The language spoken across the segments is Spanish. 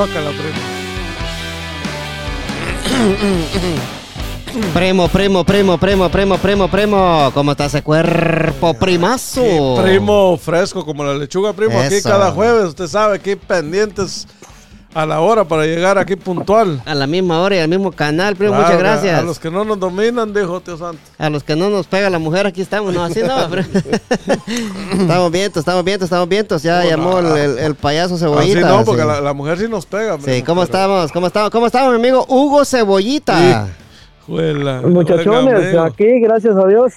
Tócala, primo. Primo, primo, primo, primo, primo, primo, primo. ¿Cómo está ese cuerpo primazo? Sí, primo fresco como la lechuga, primo. Aquí Eso. cada jueves, usted sabe, aquí pendientes a la hora para llegar aquí puntual. A la misma hora y al mismo canal, primo. Claro, Muchas A gracias. los que no nos dominan, dijo tío Santos. A los que no nos pega la mujer, aquí estamos, no, así no, pero- estamos vientos, estamos vientos, estamos vientos. Ya llamó el, el- el payaso Así Cebollita. no, porque sí. la, la mujer sí nos pega. Sí, primo, ¿cómo pero- estamos? ¿Cómo estamos? ¿Cómo estamos, mi amigo Hugo Cebollita? Juela, Muchachones, aquí, gracias a Dios,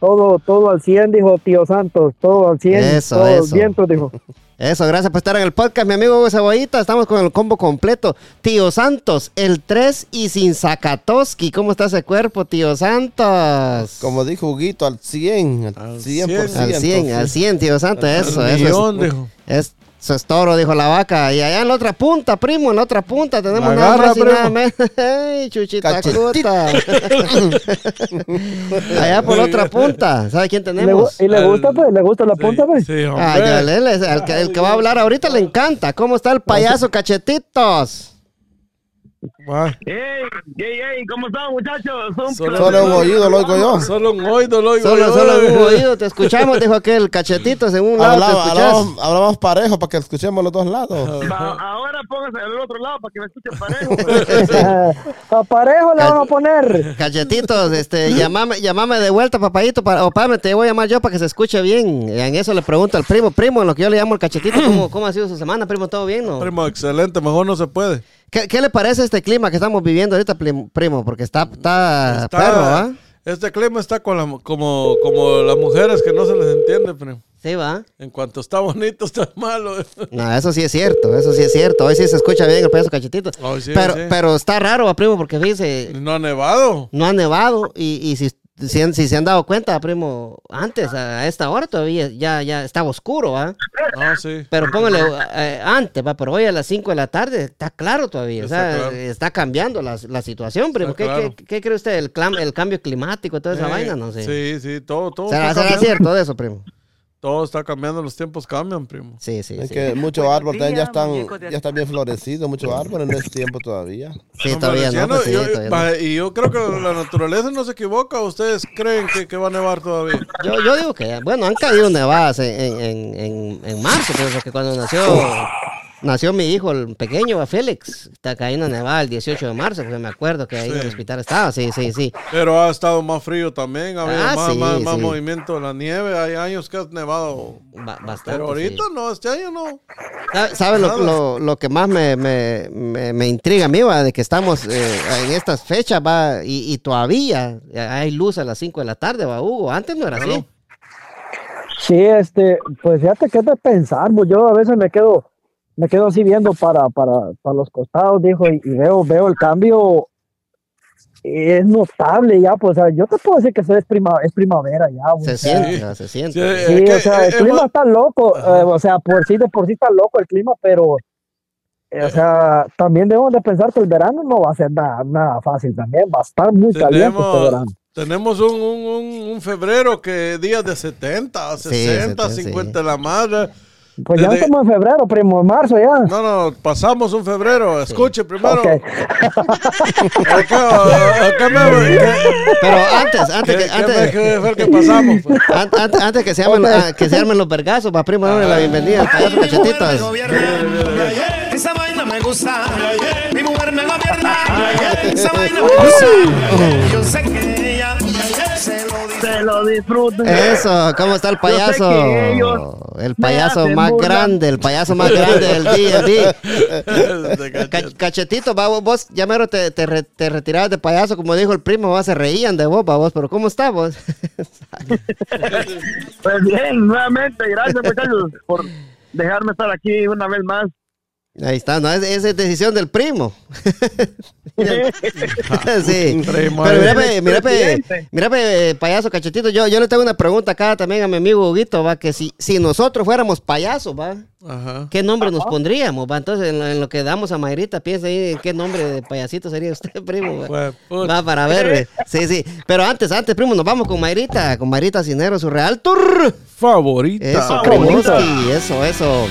todo, todo al 100, dijo tío Santos, todo al 100, Eso, todo eso. viento, dijo. Eso, gracias por estar en el podcast, mi amigo Hugo Cebollita. Estamos con el combo completo. Tío Santos, el 3 y sin Zakatoski. ¿Cómo está ese cuerpo, tío Santos? Como dijo Huguito, al 100, al Al 100%. Al 100, al 100, tío Santos. Eso, Al eso. millón, es, dijo. es- eso es toro, dijo la vaca. Y allá en la otra punta, primo, en la otra punta tenemos La nada más y nada menos. ¡Ay, chuchita cuta! allá por la otra punta. ¿Sabe quién ¿Le gu- tenemos? ¿Y le gusta, pues? ¿Le gusta la punta, pues? Sí, hombre. Él es- el, que, el que va a hablar ahorita le encanta. ¿Cómo está el payaso cachetitos? Va. ¡Ey! ¡Ey, ey! ¿Cómo están, muchachos? Un Solo-. Solo un oído lo oigo yo. Solo un oído, lo oigo. Solo, yo. solo un oído te escuchamos, dijo aquel lado te Hablamos, hablamos, hablamos parejo para que escuchemos los dos lados. Ahora póngase del otro lado para que me escuchen parejo. pues. A parejo le van a poner. Cachetitos, este, llamame, llamame de vuelta, papadito, para, o pame, te voy a llamar yo para que se escuche bien. Y en eso le pregunto al primo, primo, en lo que yo le llamo el cachetito, ¿cómo, cómo ha sido su semana, primo? ¿Todo bien, no? Primo, excelente, mejor no se puede. ¿Qué, qué le parece este clima que estamos viviendo ahorita, primo? Porque está, está, Está- perro, ¿ah? Este clima está con la, como, como las mujeres que no se les entiende, primo. Sí, va. En cuanto está bonito, está malo. No, eso sí es cierto, eso sí es cierto. Hoy sí se escucha bien el payaso cachetito. Hoy sí, pero, sí. pero está raro, primo, porque fíjese, No ha nevado. no ha nevado y, y si, si, si se han dado cuenta, primo, antes, a esta hora todavía ya, ya estaba oscuro, ¿ah? No, sí. Pero póngale eh, antes, va, pero hoy a las 5 de la tarde está claro todavía. Está o sea, claro. está cambiando la, la situación, primo. ¿Qué, claro. qué, qué cree usted? ¿El, clam- el cambio climático, toda esa Eh, vaina? No sé. Sí, sí, todo, todo. ¿Será, será cierto de eso, primo? Todo está cambiando, los tiempos cambian, primo. Sí, sí, Es sí. que muchos árboles también ya están, ya están bien florecidos, muchos árboles, no es tiempo todavía. Sí, No, todavía no, pues sí, yo- todavía Y yo creo que la naturaleza no se equivoca. ¿Ustedes creen que, que va a nevar todavía? Yo, yo digo que, bueno, han caído nevadas en, en, en, en- en marzo, pero porque cuando nació nació mi hijo, el pequeño, va, Félix, está cayendo nevada el 18 de marzo, porque me acuerdo que ahí en el hospital estaba, sí, sí, sí. Pero ha estado más frío también. Ha habido Ah, más, sí, más, más sí. movimiento de la nieve. Hay años que ha nevado. Ba- bastante. Pero ahorita sí. no, este año no. ¿Sabe, sabe lo, lo, lo que más me, me, me, me intriga a mí, va? De que estamos eh, en estas fechas, va, y, y todavía hay luz a las 5 de la tarde, va, Hugo. Antes no era así. Sí, este, pues fíjate que es de pensar, pues yo a veces me quedo, me quedo así viendo para, para, para los costados, dijo, y, y veo, veo el cambio, es notable ya, pues, o sea, yo te puedo decir que eso es, prima, es primavera ya, o Se sea, siente, se siente. Sí, Sí, o sea, el eh, clima está loco, eh, o sea, por sí de por sí está loco el clima, pero, eh, o sea, también debemos de pensar que el verano no va a ser nada, nada fácil también, va a estar muy caliente este verano. Tenemos, tenemos un, un, un, febrero que días de 70, 60, 70, 50 de la madre. Pues ya Desde- estamos en febrero, primo, en marzo ya. No, no, pasamos un febrero. Escuche primero. Ok. Acá, acá me, ¿qué, Pero antes, antes, que, antes, me- fue el que pasamos? pues? an- an- antes que, se armen, ah, que se armen los vergazos, va, primo, démosle la bienvenida al payaso cachetitos. Esa vaina me gusta. Mi mujer me gobierna. Esa vaina me gusta. Yo sé que lo disfruten. Eso, ¿cómo está el payaso? El payaso más burla. grande, el payaso más grande del día. Cachetito, va, vos, vos ya mero te, te, re- te retirabas de payaso, como dijo el primo, vos, se reían de vos, va, vos, pero ¿cómo estás vos? Pues bien, nuevamente, gracias muchachos por dejarme estar aquí una vez más. Ahí está, no, es, esa es decisión del primo. sí. Primo, Pero mira, pe, mira, pe, Presidente. mira, pe, payaso cachetito, yo, yo le tengo una pregunta acá también a mi amigo Huguito, va, que si, si nosotros fuéramos payasos, va, Ajá. ¿qué nombre nos pondríamos, va? Entonces, en lo, en lo que damos a Mayrita, piensa ahí en qué nombre de payasito sería usted, primo, va. Para ver, ve. sí, sí. Pero antes, antes, primo, nos vamos con Mayrita, con Mayrita Cinero, su Real Tour. Favorita. Eso. Primoski, eso, eso.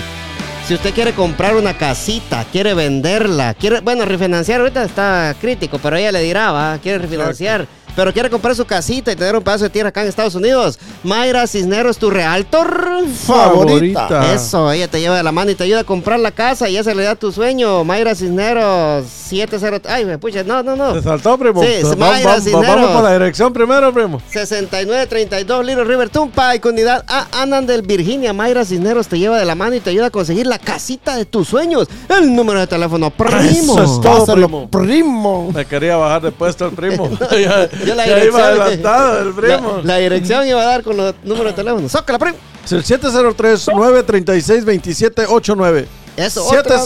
Si usted quiere comprar una casita, quiere venderla, quiere, bueno, refinanciar ahorita está crítico, pero ella le dirá, va, quiere refinanciar. Pero quiere comprar su casita y tener un pedazo de tierra acá en Estados Unidos. Mayra Cisneros, tu realtor. Favorita. Eso, ella te lleva de la mano y te ayuda a comprar la casa y esa le da tu sueño. Mayra Cisneros, 70. Ay, me pucha, no, no, no. ¿Te saltó, primo? Sí, Va- Mayra va- Cisneros. vamos para la dirección primero, primo. 6932 Little River Tumpa y comunidad A Anandel, Virginia. Mayra Cisneros te lleva de la mano y te ayuda a conseguir la casita de tus sueños. El número de teléfono, primo. Eso es todo, Pásalo, primo. primo. Me quería bajar de puesto el primo. Yo la dirección- iba adelantado el primo. La, la dirección iba a dar con los números de teléfono. Sócala, primo. Es el 703-936-2789. Eso, otra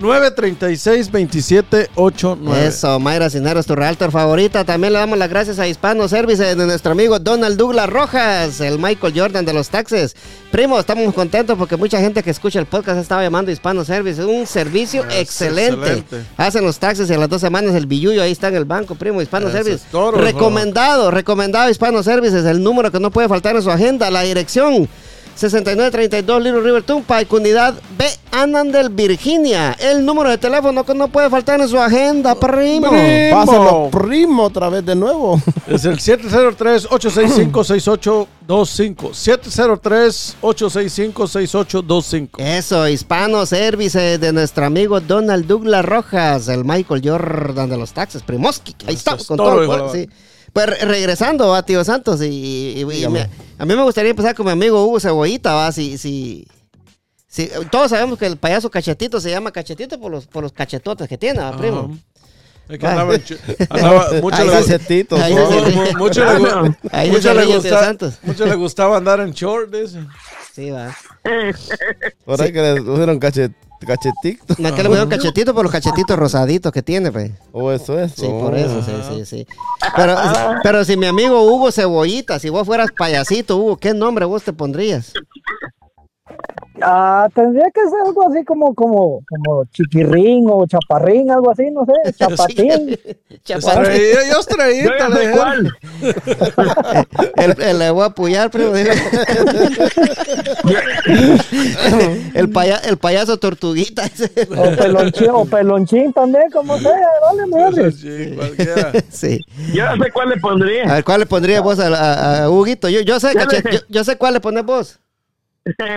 vez. 703-936-2789. Eso, Mayra Cisneros, tu realtor favorita. También le damos las gracias a Hispano Service de nuestro amigo Donald Douglas Rojas, el Michael Jordan de los taxes. Primo, estamos contentos porque mucha gente que escucha el podcast estaba llamando Hispano Service. Un servicio excelente. excelente. Hacen los taxes y a las dos semanas el billuyo ahí está en el banco, primo. Hispano Eso Service. recomendado, recomendado Hispano Services. El número que no puede faltar en su agenda, la dirección. 6932 Little River Tumpa y Comunidad B Anandel, Virginia. El número de teléfono que no puede faltar en su agenda, primo. Primo. Pásalo, primo, otra vez de nuevo. Es el 703-865-6825. 703-865-6825. Eso, Hispano Service de nuestro amigo Donald Douglas Rojas, el Michael Jordan de los taxes, Primoski. Ahí estamos es con todo, todo. hijo de- sí. Pues re- regresando a Tío Santos, y, y- y Dígame. me- a mí me gustaría empezar con mi amigo Hugo Cebollita, ¿va? Si, si, si- todos sabemos que el payaso cachetito se llama cachetito por los, por los cachetotes que tiene, ¿va, primo? Ajá. Es que andaba andaba- mucho le- mucho le gu- Ahí mucho se le ríe Tío gusta- Santos. mucho le gustaba andar en short, dice. Sí, va. Por ahí que le pusieron cachet, cachetito. Que le pusieron cachetito por los cachetitos rosaditos que tiene, pues. O eso es. Sí, oh. por eso, sí, sí, sí. Pero, pero si mi amigo Hugo Cebollita, si vos fueras payasito, Hugo, ¿qué nombre vos te pondrías? Ah, tendría que ser algo así como, como, como chiquirrín o chaparrín, algo así, no sé, chapatín. Estrellita, yo estrellita, le cuál. El, el- le voy a apoyar, dijo. el, paya- el payaso tortuguita. O pelonchín, o pelonchín también, como sea, vale, madre. Sí, cualquiera. Sí. Yo ya sé cuál le A pondría. ver, ¿cuál le pondrías vos a, a- a Huguito? Yo, yo sé, me- yo, yo sé cuál le pones vos.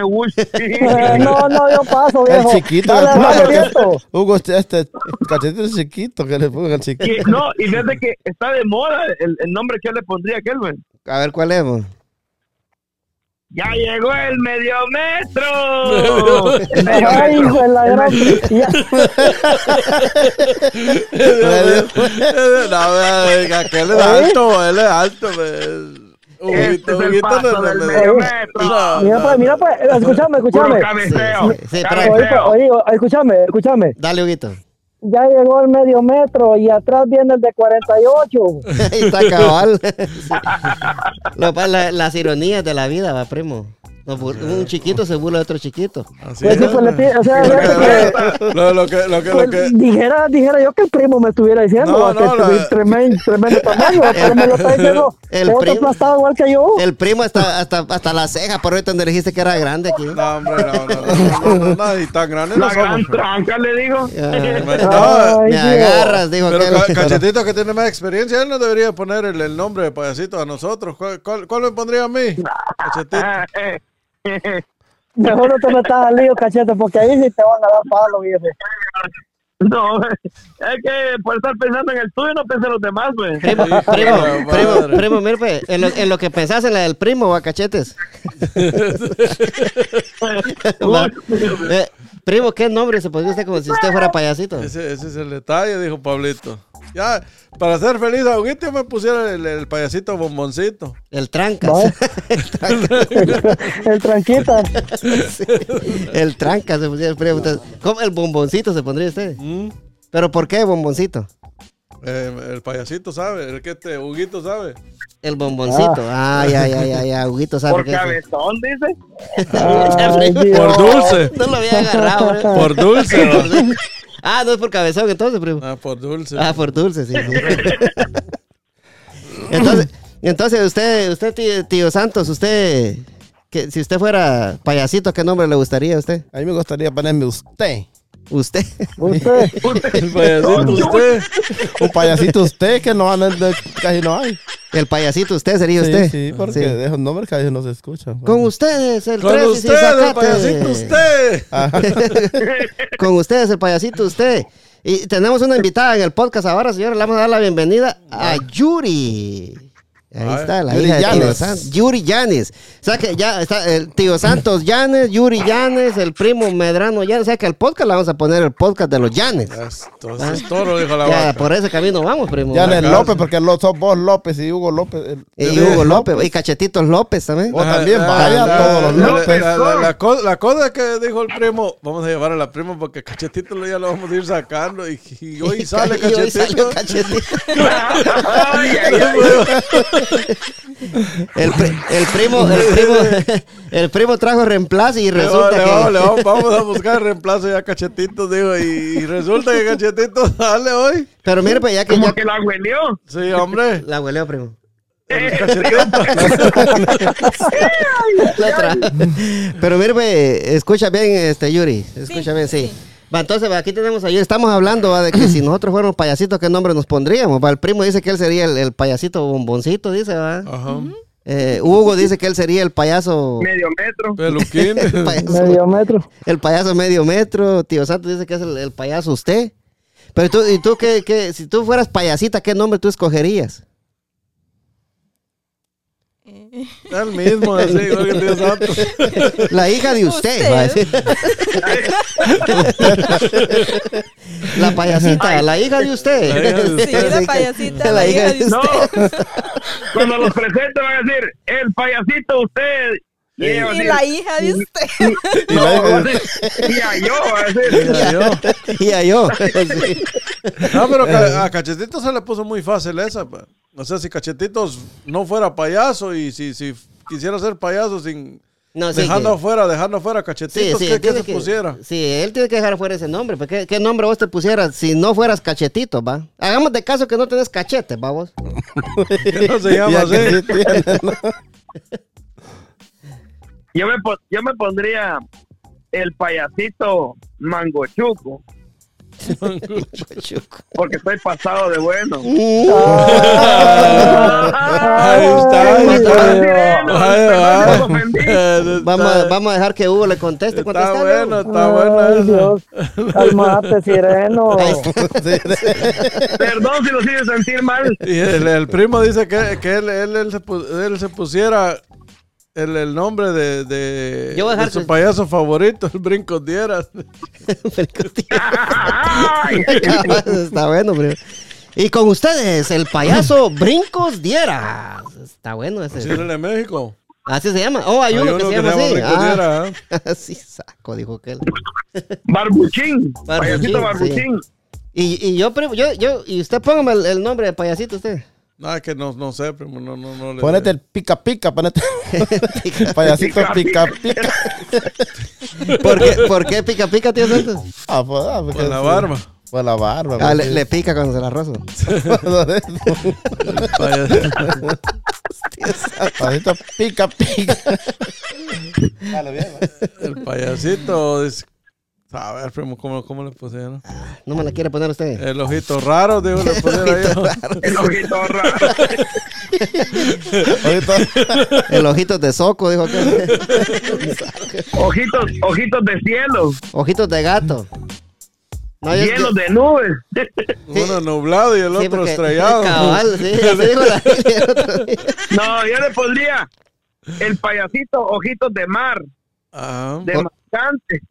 Uy, sí. No, no, yo paso, El viejo. chiquito. Dale. Hugo, este, este cachetito es chiquito que le pongan al chiquito. Y- no, y desde que está de moda el, el nombre que le pondría a aquel, güey. A ver, ¿cuál es? Ya llegó el medio metro. El medio Ay, metro. hijo de la gran. no, vea, aquel es alto, él es alto. pues. Huguito, Huguito no no- no. Mira, pues, mira, pues, escúchame, escúchame. Sí, sí, Oye, escúchame, escúchame. Dale, Huguito. Ya llegó el medio metro y atrás viene el de 48. Ahí está cabal. Sí. Lo la- las ironías de la vida, va, primo. Un chiquito se burla de otro chiquito. Así Pues sí, es. pues le o sea, fíjate que- Lo, lo que, lo que, lo que, dijera, dijera yo que el primo me estuviera diciendo No, que no, tuve la- tremendo, tremendo tamaño, pero me lo está diciendo el otro primo- aplastado igual que yo. El primo hasta, hasta, hasta la ceja, por ahorita donde dijiste que era grande aquí. no, hombre, no, no, no, no, no, no, y tan grande no La gran somos. tranca, le digo. Ah, me agarras, dijo pero aquel. Ca- Cachetito que tiene más experiencia, él no debería poner el, el nombre de payasito a nosotros. ¿Cuál, cuál, cuál me pondría a mí? Cachetito. Mejor no te metas al lío, cachete, porque ahí sí te van a dar palo, viejo. No, es que por estar pensando en el tuyo no pensé en los demás, güey. Primo, primo, primo, primo, mira, pues, en lo, en lo que pensás en la del primo, va, cachetes. Va. Eh, primo, ¿qué nombre se podría usted como si usted fuera payasito? Ese, ese es el detalle, dijo Pablito. Ya, para ser feliz a Huguito, me pusiera el, el payasito bomboncito. El trancas. El tranquita. Sí, El trancas se pusiera el ¿Cómo el bomboncito se pondría usted? Mm. ¿Pero por qué bomboncito? Eh, el payasito sabe, el que este Huguito sabe. El bomboncito. Ah, ya, ya, ya, ya. Huguito sabe Por qué es. cabezón, dice. Ay, Dios. Por dulce. No lo había agarrado. bro. Por dulce. ¿No? Ah, no es por cabezón entonces, primo. Ah, por dulce. Ah, por dulce, sí. sí. entonces, entonces usted, usted tío, tío Santos, usted, que si usted fuera payasito, ¿qué nombre le gustaría a usted? A mí me gustaría ponerme usted. Usted. Usted, El payasito, usted. Un payasito usted que no casi no hay. El payasito usted sería Sí, usted. sí, porque Sí. de esos nombres casi no se escuchan. Con ustedes, el Con tres y usted, sin el payasito, usted. Ajá. Con ustedes, el payasito usted. Y tenemos una invitada en el podcast ahora, señores. Le vamos a dar la bienvenida a Yuri. Ahí Ay, está, la Yuri hija de Tío Llanes. Santos. Yuri Llanes. O sea que ya está el Tío Santos Llanes, Yuri Llanes, el primo Medrano Llanes. O sea que el podcast le vamos a poner el podcast de los Llanes. Entonces, toro, dijo la Ya, vaca. por ese camino vamos, primo. Casa. López, porque lo, sos vos López y Hugo López. el- Y el- Hugo López, y Cachetitos López también. O también Ah, vaya ah, todos los la- López. La, la- la cosa que dijo el primo, vamos a llevar a la prima porque Cachetito ya lo vamos a ir sacando y, y hoy sale Y hoy salió Cachetito. El, pri- el primo, el primo, el primo trajo reemplazo y Le resulta va- le que... vamos, le vamos- vamos a buscar reemplazo ya a Cachetito, digo, y, y resulta que Cachetito sale hoy. Pero mire, pues ya que Como ya... que la huelió. Sí, hombre. La hueleo, primo. La otra. Pero mire, pues, escucha bien, este Yuri. Escucha bien, sí. Va, entonces, va, aquí tenemos ayer, estamos hablando va, de que si nosotros fuéramos payasitos, ¿qué nombre nos pondríamos? Va, el primo dice que él sería el, el payasito bomboncito, dice, va. Ajá. Eh, Hugo dice que él sería el payaso, Medio metro. Peluquín. el payaso, medio metro. el payaso medio metro. Tío Santos dice que es el, el payaso usted. Pero tú, ¿y tú qué, qué- si tú fueras payasita, qué nombre tú escogerías? El mismo, así, igual que el tío Santos. La hija de usted, Usted. va a decir. La payasita, la hija de usted. La hija de Sí, la payasita, la hija de No. usted. Cuando los presente van a decir, el payasito usted. Y, a Y decir, la hija de usted. Y No, la- y a yo. Y a yo. Sí. No, pero a Cachetito se le puso muy fácil esa. pa. O sea, si Cachetitos no fuera payaso y si, si quisiera ser payaso sin No, sí, dejando que- afuera, dejando afuera Sí, Cachetitos, sí, ¿qué, él qué tiene se que- pusiera? Sí, él tiene que dejar fuera ese nombre. pues, ¿Qué, qué nombre vos te pusieras si no fueras cachetito, va? Hagamos de caso que no tenés cachete, va vos. ¿Qué no se llama así? Yo me, yo me pondría el payasito mangochuco, porque estoy pasado de bueno. Ahí está, ahí está. Vamos, a- vamos a dejar que Hugo le conteste. Está bueno, está bueno. Calmate, sireno. Perdón si lo hice sentir mal. Y el, el primo dice que, que él, él, él se, pu- él se pusiera el, el nombre de, de, Yo voy a dejar de su que- payaso favorito, el Brinco Dieras. Está bueno, primo. Y con ustedes, el payaso Brincos Dieras. Está bueno Sí, ese. él de México. Así se llama. Oh, hay, uno, que se llama así. Brinco Ah, Dieras. ¿eh? sí, saco, dijo que él. Barbuchín. Barbuchín, Payasito Barbuchín. Y, y yo, primo, yo, yo, y usted póngame el, el nombre de payasito usted. No, es que no, no sé, primo, no, no, no le Ponete el pica pica, ponete. Payasito pica pica. ¿Por qué, ¿Por qué pica pica, tío Santos? Ah, pues, ah, porque Con la sí. barba. Por la barba. Ah, pues, le, pica cuando se la rozo. Payas- Payasito pica pica. Dale, bien, ¿no? el payasito. dice- A ver, primo, ¿cómo, cómo le pusieron? No me la quiere poner usted. El ojito raro, digo, le pusieron ahí. El ojito raro. Ahorita, El ojitos de soco, dijo que. Ojitos, ojitos de cielo. Ojitos de gato. No, yo- de nubes. Uno nublado y el sí, otro porque- estrellado. Cabal, sí, la. No, yo le pondría el payasito ojitos de mar. Ajá. De marcante.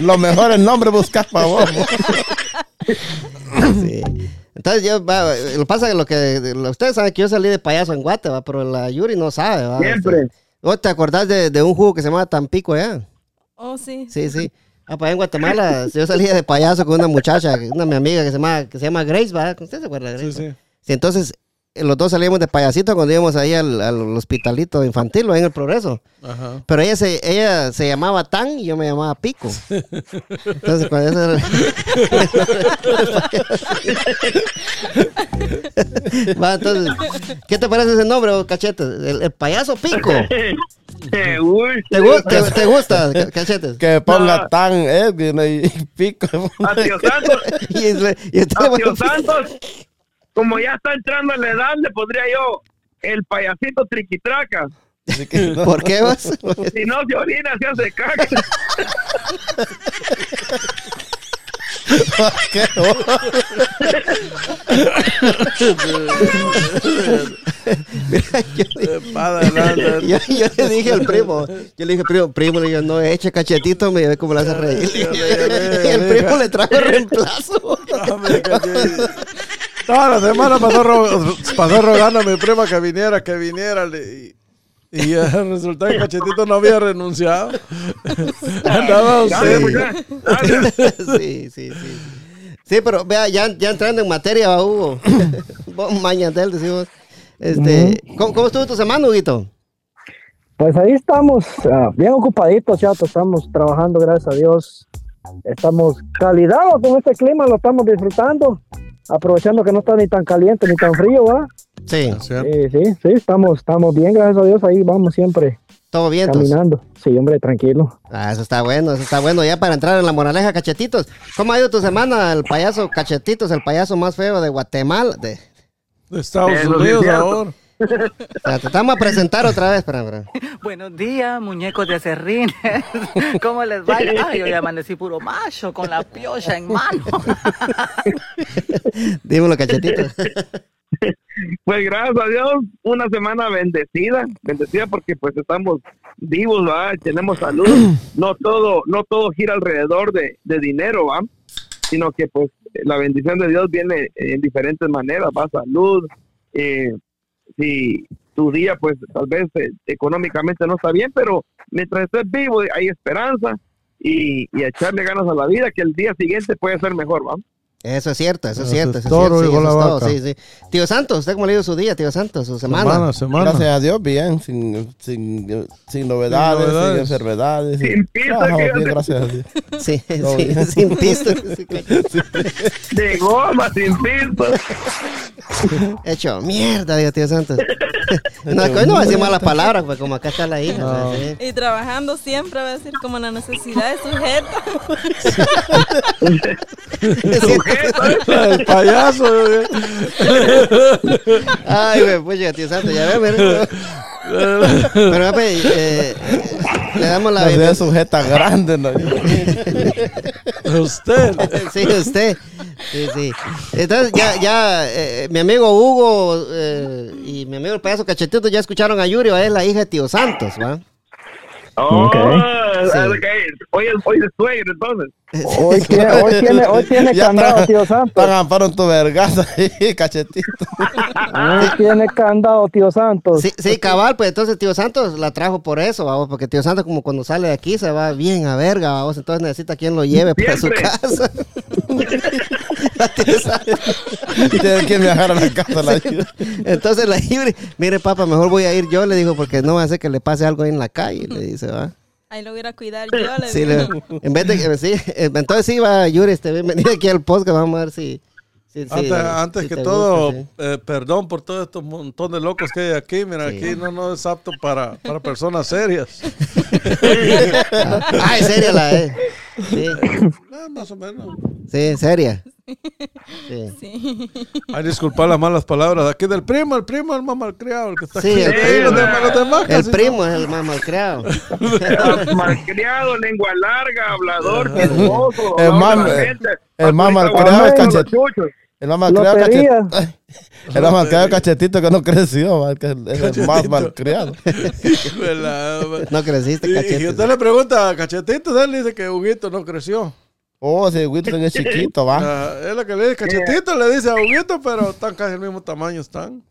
los mejores nombres buscas para vos. Sí. Entonces yo, va, lo que pasa es que lo que lo- ustedes saben que yo salí de payaso en Guate, va, pero la Yuri no sabe, va. Siempre. ¿Vos te acordás de, de un jugo que se llama Tampico allá? Oh, sí. Sí, sí. Ah, pues en Guatemala yo salía de payaso con una muchacha, una mi amiga que se llama, que se llama Grace, ¿va? ¿Usted se acuerda de Grace? sí. Sí, entonces los dos salíamos de payasito cuando íbamos ahí al, al hospitalito infantil, o en el Progreso. Ajá. Pero ella se, ella se llamaba Tan y yo me llamaba Pico. Entonces, cuando eso era- Va, entonces, ¿qué te parece ese nombre, vos, cachetes? El, el payaso pico. Eh, ¿Te, gu- te- te gusta, ca- cachetes? Que ponga No. tan Edwin y pico. a Tío Santos, Y, y a Tío Santos, como ya está entrando en la edad, le podría yo el payasito triquitraca. No. ¿Por qué vos? Si no se orina, se hace caca. Yo, yo le dije al primo, yo le dije, primo, primo, le digo, no eche cachetito, me ve cómo le hace reír. Y el primo le trajo el reemplazo. Toda la semana pasó, ro- pasó rogando a mi prima que viniera, que viniera. y, y eh, resulta que Cachetito no había renunciado. Andaba ausente. pues. Sí, sí, sí. Sí, pero vea, ya, ya entrando en materia, va, Hugo. Mañatel, decimos. Este, ¿cómo, cómo estuvo tu semana, Huguito? Pues ahí estamos, ah, bien ocupaditos, chato. Estamos trabajando, gracias a Dios. Estamos calidados con este clima, lo estamos disfrutando. Aprovechando que no está ni tan caliente ni tan frío, ¿va? Sí, ¿Cierto? Sí, sí, sí, estamos, estamos bien, gracias a Dios. Ahí vamos siempre todo bien. caminando. Sí, hombre, tranquilo. Ah, eso está bueno, eso está bueno. Ya para entrar en la moraleja, cachetitos. ¿Cómo ha ido tu semana? El payaso Cachetitos, el payaso más feo de Guatemala. De, De Estados Unidos ahora. O sea, te estamos a presentar otra vez. Buenos días, muñecos de acerrines. ¿Cómo les va? Ay, hoy amanecí puro macho con la piocha en mano. Dímelo, cachetitos. Pues gracias a Dios, una semana bendecida, bendecida porque pues estamos vivos, ¿va? tenemos salud, no todo, no todo gira alrededor de, de dinero, ¿va? sino que pues la bendición de Dios viene en diferentes maneras, va salud, eh, si tu día pues tal vez eh, económicamente no está bien, pero mientras estés vivo hay esperanza y, y echarle ganas a la vida que el día siguiente puede ser mejor, ¿va? Eso es cierto, eso es cierto. es Eso es cierto, sí, eso la es todo, vaca. sí, sí. Tío Santos, ¿usted cómo le ha ido su día, tío Santos? Su semana. Semana, semana. Gracias a Dios, bien, sin, sin, sin novedades, sin, novedades. enfermedades. Sin pista, Trabajamos bien, fíjate. gracias a Dios. Sí, sí, bien. sin claro. De goma, sin pisto. Hecho mierda, digo, tío Santos. no, hoy no va a decir malas palabras, pues como acá está la hija. sí. Y trabajando siempre va a decir como la necesidad es sujeta. El payaso. eh. Ay, güey, pues tío Santos, ya ve, mire. Pero, papi, eh, le damos la bienvenida. sujeta grande, ¿no? Usted. Sí, usted. Sí, sí. Entonces, ya, ya, eh, mi amigo Hugo eh, y mi amigo el payaso Cachetito ya escucharon a Yuri, es la hija de tío Santos, ¿va? Oh, Ok. Sí. ok. Hoy es, hoy es suegro, entonces. Hoy tiene, hoy tiene, hoy tiene Ya candado, tío Santos. Están amparo en tu vergaza ahí, cachetito. Hoy tiene candado, tío Santos. Sí, sí, cabal, pues entonces tío Santos la trajo por eso, vamos, porque tío Santos como cuando sale de aquí se va bien a verga, vamos, entonces necesita quien lo lleve para su casa. Tienen que viajar a la casa la. Entonces la Yuri, mire papá, mejor voy a ir yo, le digo, porque no va a hacer que le pase algo ahí en la calle, le dice, va. Ahí lo voy a cuidar yo. Le Sí, digo. le- en vez de que sí, eh, entonces sí va Yuri, este, bienvenido aquí al podcast, vamos a ver si, Antes, antes si que todo, gusta, sí. eh, perdón por todo estos montón de locos que hay aquí. Mira, Sí. aquí no, no es apto para, para personas serias. Ah, es seria la eh. Sí, más o menos. sí, seria. Sí. Sí. Ay, disculpa las malas palabras. Aquí del primo, el primo, el más malcriado, el que está Sí, aquí. el primo. los demás El primo es el más malcriado. Malcriado, lengua larga, hablador, chismoso. El más- de el malcriado es aguantando cachet- los chuchos. El más malcriado cachetito. El más malcriado cachetito que no creció, que es el más malcriado. no. Creciste, Y, y usted le pregunta a Cachetito, él dice que Huguito no creció. Oh, ese Wilson es chiquito, va. Ah, es lo que le dice Cachetito, le dice a Huguito, pero están casi el mismo tamaño, están.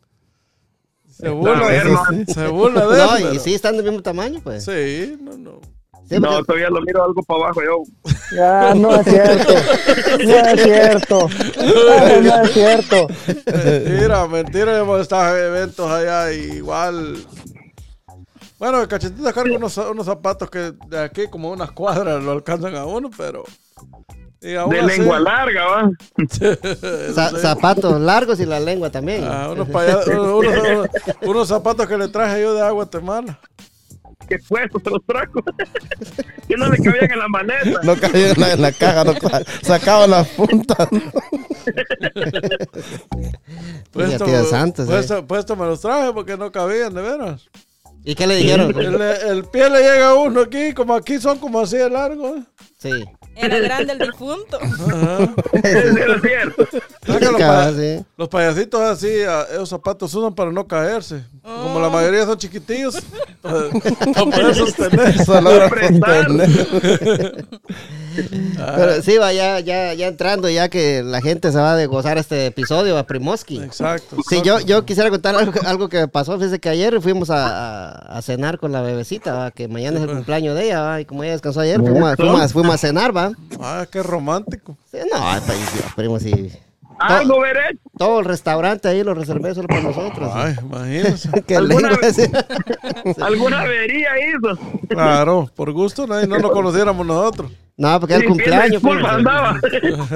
Se burla, ver, de, no. se burla de él. No, y pero- sí están del mismo tamaño, pues. Sí, no, no. No, porque- todavía lo miro algo para abajo yo. Ya, no es cierto. No es cierto. No, no es cierto. Mentira, mentira, hemos estado en eventos allá y igual. Bueno, el cachetito carga unos, unos zapatos que de aquí como unas cuadras lo alcanzan a uno, pero... y aún De así- lengua larga, va. Za- zapatos largos y la lengua también. Ah, unos, unos- unos- unos zapatos que le traje yo de Guatemala. Que puesto se los trajo. que no le cabían en la maleta. No cabía en la, en la caja, no ca- sacaban las puntas. Puesto, Días antes, eh. puesto, puesto me los traje porque no cabían, de veras. ¿Y qué le dijeron? El, el pie le llega a uno aquí, como aquí son como así de largo. ¿eh? Sí. Era grande el difunto. Ajá. es cierto. ¿Sabes que los, sí. payasitos así, esos zapatos usan para no caerse. Como la mayoría son chiquitillos, para, para poder sostener. Prestar. internet. Pero sí, va, ya, ya, ya entrando, ya que la gente se va a gozar este episodio a Primoski. Exacto. Sí, yo, yo quisiera contar algo, algo que me pasó. Fíjese que ayer fuimos a, a- a cenar con la bebecita, ¿va? que mañana es el cumpleaños de ella, ¿va? y como ella descansó ayer, fuimos, a- fuimos, a- fuimos a cenar, ¿va? Ah, qué romántico. Sí, no, primo, sí. Algo veré. Todo el restaurante ahí lo reservé solo para nosotros. Ay, imagínense. Que le ¿Alguna. Alguna avería hizo. Claro, por gusto, nadie no nos conociéramos nosotros. No, porque es el Sí, cumpleaños. primo. andaba.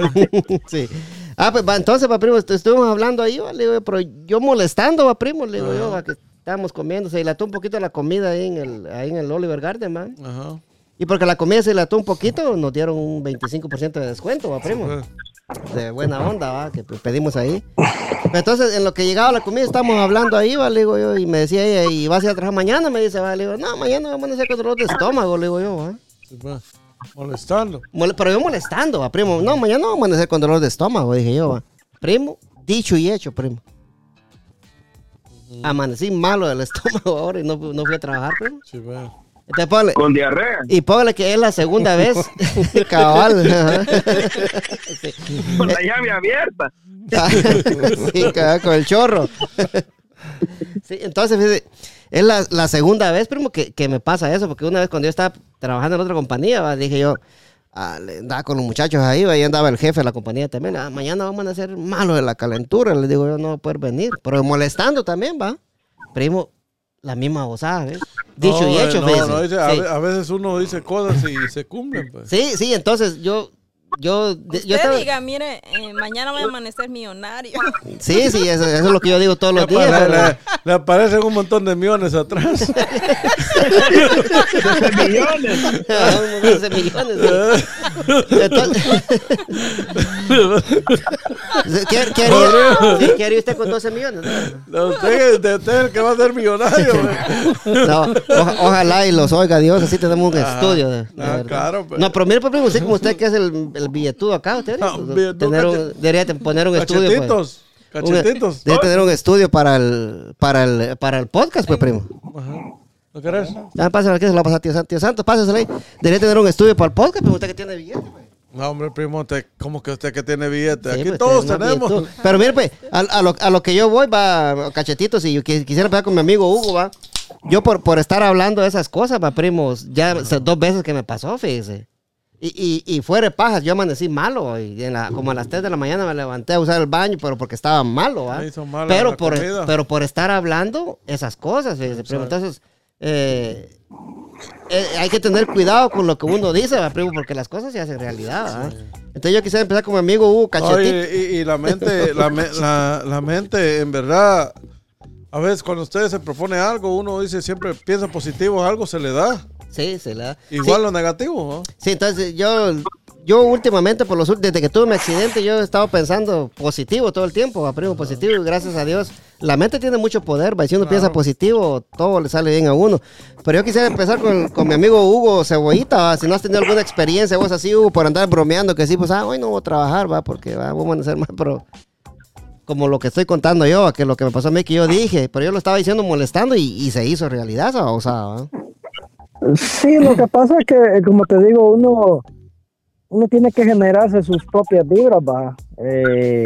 sí. Ah, pues va, entonces, va, primo, est- estuvimos hablando ahí, va, le digo, pero yo molestando, va, primo, le digo yo, va, que estábamos comiendo, se dilató un poquito la comida ahí en el, ahí en el Oliver Garden, man. Ajá. Y porque la comida se dilató un poquito, nos dieron un 25% de descuento, va, primo. De buena onda, va, que pues, pedimos ahí. Entonces, en lo que llegaba la comida, estábamos hablando ahí, va, le digo yo, y me decía ella, ¿y vas a ir a trabajar mañana? Me dice, va, le digo, no, mañana vamos a hacer con dolor de estómago, le digo yo, va. Sí, Molestando. Mole- Pero yo molestando, va, primo. No, mañana vamos a amanecer con dolor de estómago, dije yo, va. Primo, dicho y hecho, primo. Amanecí malo del estómago ahora y no, no fui a trabajar, primo. Sí, pues. Entonces, póngale- Con diarrea. y póngale que es la segunda vez, cabal. sí. Con la llave abierta. sí, cabal, con el chorro. sí, entonces, fíjese, es la, la segunda vez, primo, que, que me pasa eso, porque una vez cuando yo estaba trabajando en otra compañía, va, dije yo, ah, andaba con los muchachos ahí, ahí andaba el jefe de la compañía también, ah, mañana vamos a hacer malo de la calentura, le digo yo, no voy a poder venir, pero molestando también, va, primo, la misma gozada, ¿ves? Dicho No, y hecho, no, fíjese. no, dice, a, Sí. ve- a veces uno dice cosas y se cumplen, pues. Sí, sí, entonces yo, yo, de- yo Usted estaba... diga, mire, eh, mañana voy a amanecer millonario. Sí, sí, eso, eso es lo que yo digo todos los Le, días. apare- pero- le- le aparecen un montón de millones atrás. millones. Un montón de millones. ¿Qué, qué haría, sí, ¿qué haría usted con 12 millones? Usted, de usted es el que va a ser millonario. No, oja- ojalá y los oiga Dios, así tenemos un Ah, estudio. de- de ah, verdad. claro, pues. No, pero mire, pues, primo, usted como usted que es el, el billetudo acá, usted Ah, debería, billetudo, tener un, debería te- poner un estudio. pues. Cachetitos. Un- Cachetitos. Debe tener un estudio para el, para el, para el podcast, pues, primo. Ajá. ¿No querés? Ya, pásale, que se lo va a pasar tío. Tío Santos, pásaselo ahí. Debería tener un estudio para el podcast, pero usted que tiene billete, pues. No, hombre, primo, usted, ¿cómo que usted que tiene billete? Sí, Aquí pues, todos tenemos. Pero mire, pues, a, a lo, a lo que yo voy, va, cachetitos, y yo qui- quisiera empezar con mi amigo Hugo, va. Yo por, por estar hablando de esas cosas, va, primos, ya dos veces que me pasó, fíjese. Y, y, y fuera de pajas, yo amanecí malo. Y en la- como a las 3 de la mañana me levanté a usar el baño, pero porque estaba malo, ¿va? Me hizo mala Pero la por, comida. pero por estar hablando esas cosas, fíjese, primo. Entonces, eh, eh, hay que tener cuidado con lo que uno dice, ¿va, primo, porque las cosas se hacen realidad, ¿va? Entonces yo quisiera empezar con mi amigo Hugo No, Cachetito. y- y la mente, la, me- la- la mente, en verdad, a veces cuando ustedes se propone algo, uno dice siempre piensa positivo, algo se le da. Sí, se la. Igual Sí, lo negativo, ¿no? sí, entonces yo, yo últimamente, por los, desde que tuve mi accidente, yo he estado pensando positivo todo el tiempo, va, primo, positivo, y gracias a Dios. La mente tiene mucho poder, va, si uno piensa positivo, todo le sale bien a uno. Pero yo quisiera empezar con, con mi amigo Hugo Cebollita, va, si no has tenido alguna experiencia vos así, Hugo, por andar bromeando, que sí, pues, ah, hoy no voy a trabajar, va, porque va, vamos a hacer más, pero... Como lo que estoy contando yo, que lo que me pasó a mí que yo dije, pero yo lo estaba diciendo molestando y, y se hizo realidad esa babosada, ¿va? Sí, lo que pasa es que, eh, como te digo, uno, uno tiene que generarse sus propias vibras, va. Eh,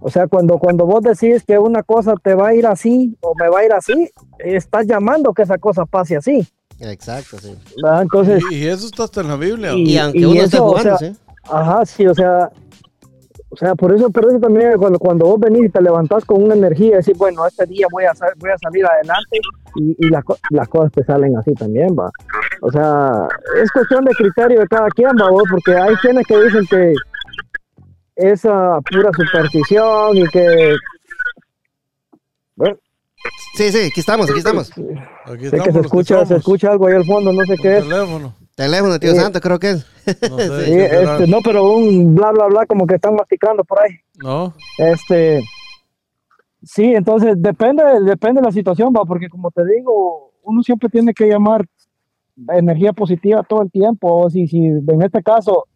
o sea, cuando, cuando vos decís que una cosa te va a ir así o me va a ir así, estás llamando que esa cosa pase así. Exacto, sí. ¿va? Entonces, Y, y eso está hasta en la Biblia. Y- Y aunque y uno esté eso, o jugando, sea, sí. ajá, sí, o sea, O sea, por eso, por eso también cuando, cuando vos venís y te levantás con una energía, decís, bueno, este día voy a, voy a salir adelante y, y las co- las cosas te salen así también, va. O sea, es cuestión de criterio de cada quien, va, vos, porque hay quienes que dicen que es ah, pura superstición y que... Bueno, Sí, sí, aquí estamos, aquí estamos. Aquí sé estamos que se escucha, se escucha algo ahí al fondo, no sé qué es. Teléfono. Tío Sí. Santo, creo que es. No sé, Sí, qué será. este, no, pero un bla, bla, bla, como que están masticando por ahí. No. Este, sí, entonces depende, depende de la situación, va, porque como te digo, uno siempre tiene que llamar energía positiva todo el tiempo. O si, si en este caso,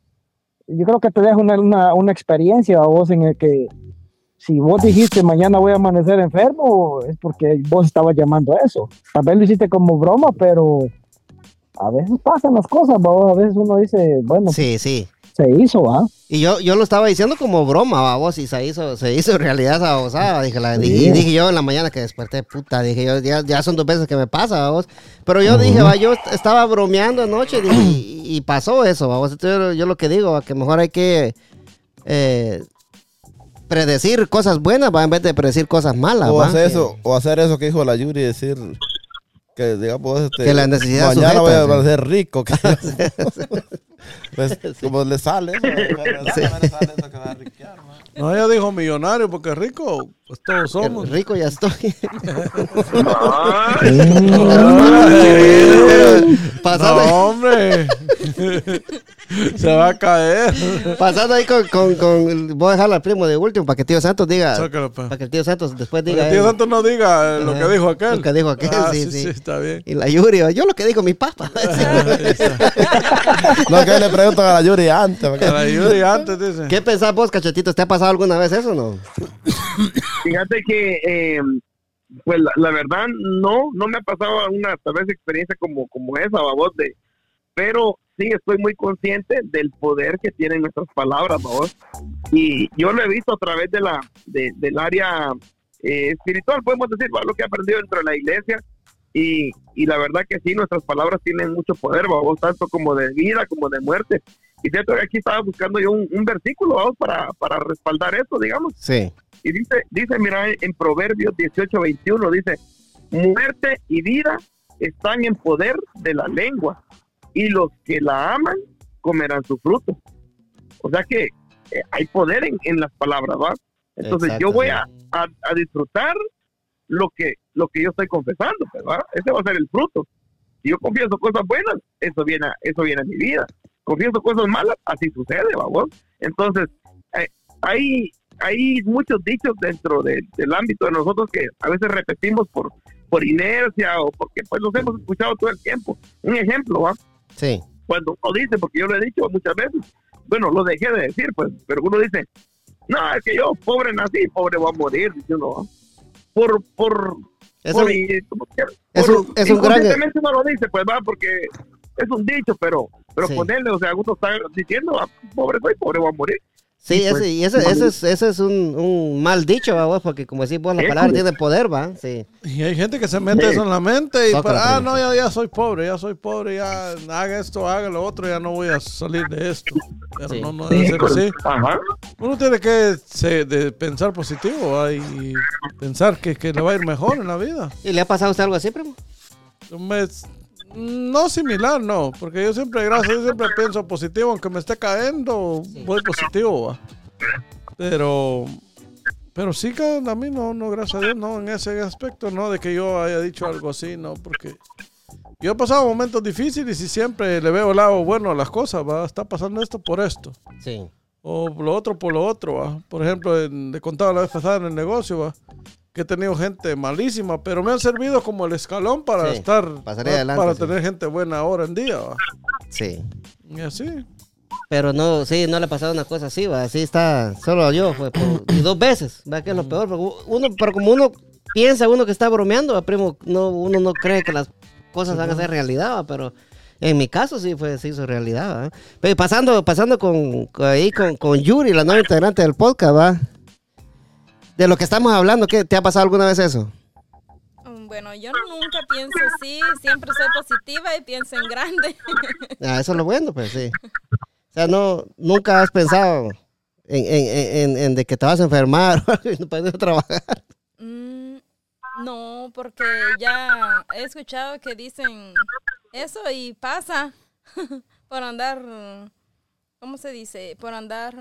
yo creo que te deja una, una, una experiencia a vos en el que si vos dijiste mañana voy a amanecer enfermo, es porque vos estabas llamando a eso. Tal vez lo hiciste como broma, pero a veces pasan las cosas, va, a veces uno dice, bueno, Sí, sí. se hizo, ¿va? Y yo, yo lo estaba diciendo como broma, vamos, y se hizo, se hizo realidad esa babosada. Dije, la, dije, dije yo en la mañana que desperté, puta, dije yo, ya, ya son dos veces que me pasa, vamos. Pero yo dije, va, yo est- estaba bromeando anoche dije, y, y pasó eso, vamos. Entonces yo, yo lo que digo, va, que mejor hay que eh, predecir cosas buenas, va, en vez de predecir cosas malas, O va. hacer eso, o hacer eso que dijo la Yuri, decir que digamos este, Que la necesidad mañana voy a ser rico. que- Pues, como le sale eso, ¿verdad? Sí. Le sale eso que va a riquear, ¿no? No, ella dijo millonario porque rico, pues todos somos. rico ya estoy. pasando, No, hombre. Se va a caer. pasando ahí con, con, con- Voy a dejarle al primo de último para que tío Santos diga. Sácalo, pa. Para que el tío Santos después Para diga. que el tío. Santos no diga eh, lo que dijo aquel. Lo que dijo aquel, Ah, sí, sí. está bien. Y la Yuri, yo lo que digo mi papá. No, que le preguntan a la Yuri antes. porque- Que la Yuri antes dice. ¿Qué pensás vos, cachetitos? ¿Te ha pasado alguna vez eso o no? Fíjate que, eh, pues la, la verdad, no, no me ha pasado una tal vez experiencia como, como esa, babos, de, pero sí estoy muy consciente del poder que tienen nuestras palabras, babos. Y yo lo he visto a través de la, de- del área eh, espiritual, podemos decir, ¿va? lo que he aprendido dentro de la iglesia. Y, y la verdad que sí, nuestras palabras tienen mucho poder, babos, tanto como de vida como de muerte. Y cierto que aquí estaba buscando yo un, un versículo, vamos, para, para respaldar eso, digamos. Sí. Y dice, dice, mira, en Proverbios 18, 21, dice, muerte y vida están en poder de la lengua, y los que la aman comerán su fruto. O sea que eh, hay poder en, en las palabras, ¿va? Entonces yo voy a- a disfrutar lo que, lo que yo estoy confesando, pues, ¿va? Ese va a ser el fruto. Si yo confieso cosas buenas, eso viene, a- eso viene a mi vida. Confieso cosas malas, así sucede, vamos. Entonces, eh, hay, hay muchos dichos dentro de- del ámbito de nosotros que a veces repetimos por, por inercia o porque pues los hemos escuchado todo el tiempo. Un ejemplo, ¿va? Sí. cuando uno dice, porque yo lo he dicho muchas veces, bueno, lo dejé de decir, pues, pero uno dice, no, es que yo pobre nací, pobre voy a morir, dice uno, ¿va? por, por, Es por, un- y- como que- es por- un- es un gran- inconscientemente uno lo dice, pues va, porque es un dicho, pero, pero Sí. ponerle, o sea, uno está diciendo, ah, pobre soy, pobre voy a morir. Sí, Y pues, ese, y ese, ese es, ese es un, un mal dicho, ¿va, vos? Porque como decís vos, la palabra tiene poder, ¿va? Sí. Y hay gente que se mete eso en la mente y para, ah, no, ya, ya soy pobre, ya soy pobre, ya haga esto, haga lo otro, ya no voy a salir de esto. Pero Sí. no, no debe ser así. Ajá. Uno tiene que se- de pensar positivo ¿va? y pensar que, que le va a ir mejor en la vida. ¿Y le ha pasado a usted algo así, primo? Un mes- no similar, no, porque yo siempre, gracias, yo siempre pienso positivo, aunque me esté cayendo, voy positivo, ¿va? Pero, pero sí que a mí no, no, gracias a Dios, no, en ese aspecto, no, de que yo haya dicho algo así, no, porque yo he pasado momentos difíciles y siempre le veo el lado bueno a las cosas, va, está pasando esto por esto. Sí. O lo otro por lo otro, ¿va? Por ejemplo, en- le contaba la vez pasada en el negocio, ¿va? Que he tenido gente malísima, pero me han servido como el escalón para Sí, estar, adelante, para sí. tener gente buena ahora en día, ¿va? Sí. Y así. Pero no, sí, no le ha pasado una cosa así, va. Así está, solo yo, fue por- y dos veces, va, que es lo peor. Uno, pero como uno piensa, uno que está bromeando, va, primo, no, uno no cree que las cosas van a ser realidad, va, pero en mi caso sí fue, se hizo realidad, va. Pero pasando, pasando con, con- ahí con, con Yuri, la nueva integrante del podcast, va. De lo que estamos hablando, ¿qué, ¿te ha pasado alguna vez eso? Mm, Bueno, yo nunca pienso así, siempre soy positiva y pienso en grande. Ah, eso es lo bueno, pues sí. O sea, no, nunca has pensado En, en- en- en de que te vas a enfermar o algo y no puedes ir a trabajar. Mm, no, porque ya he escuchado que dicen eso y pasa por andar, ¿cómo se dice? Por andar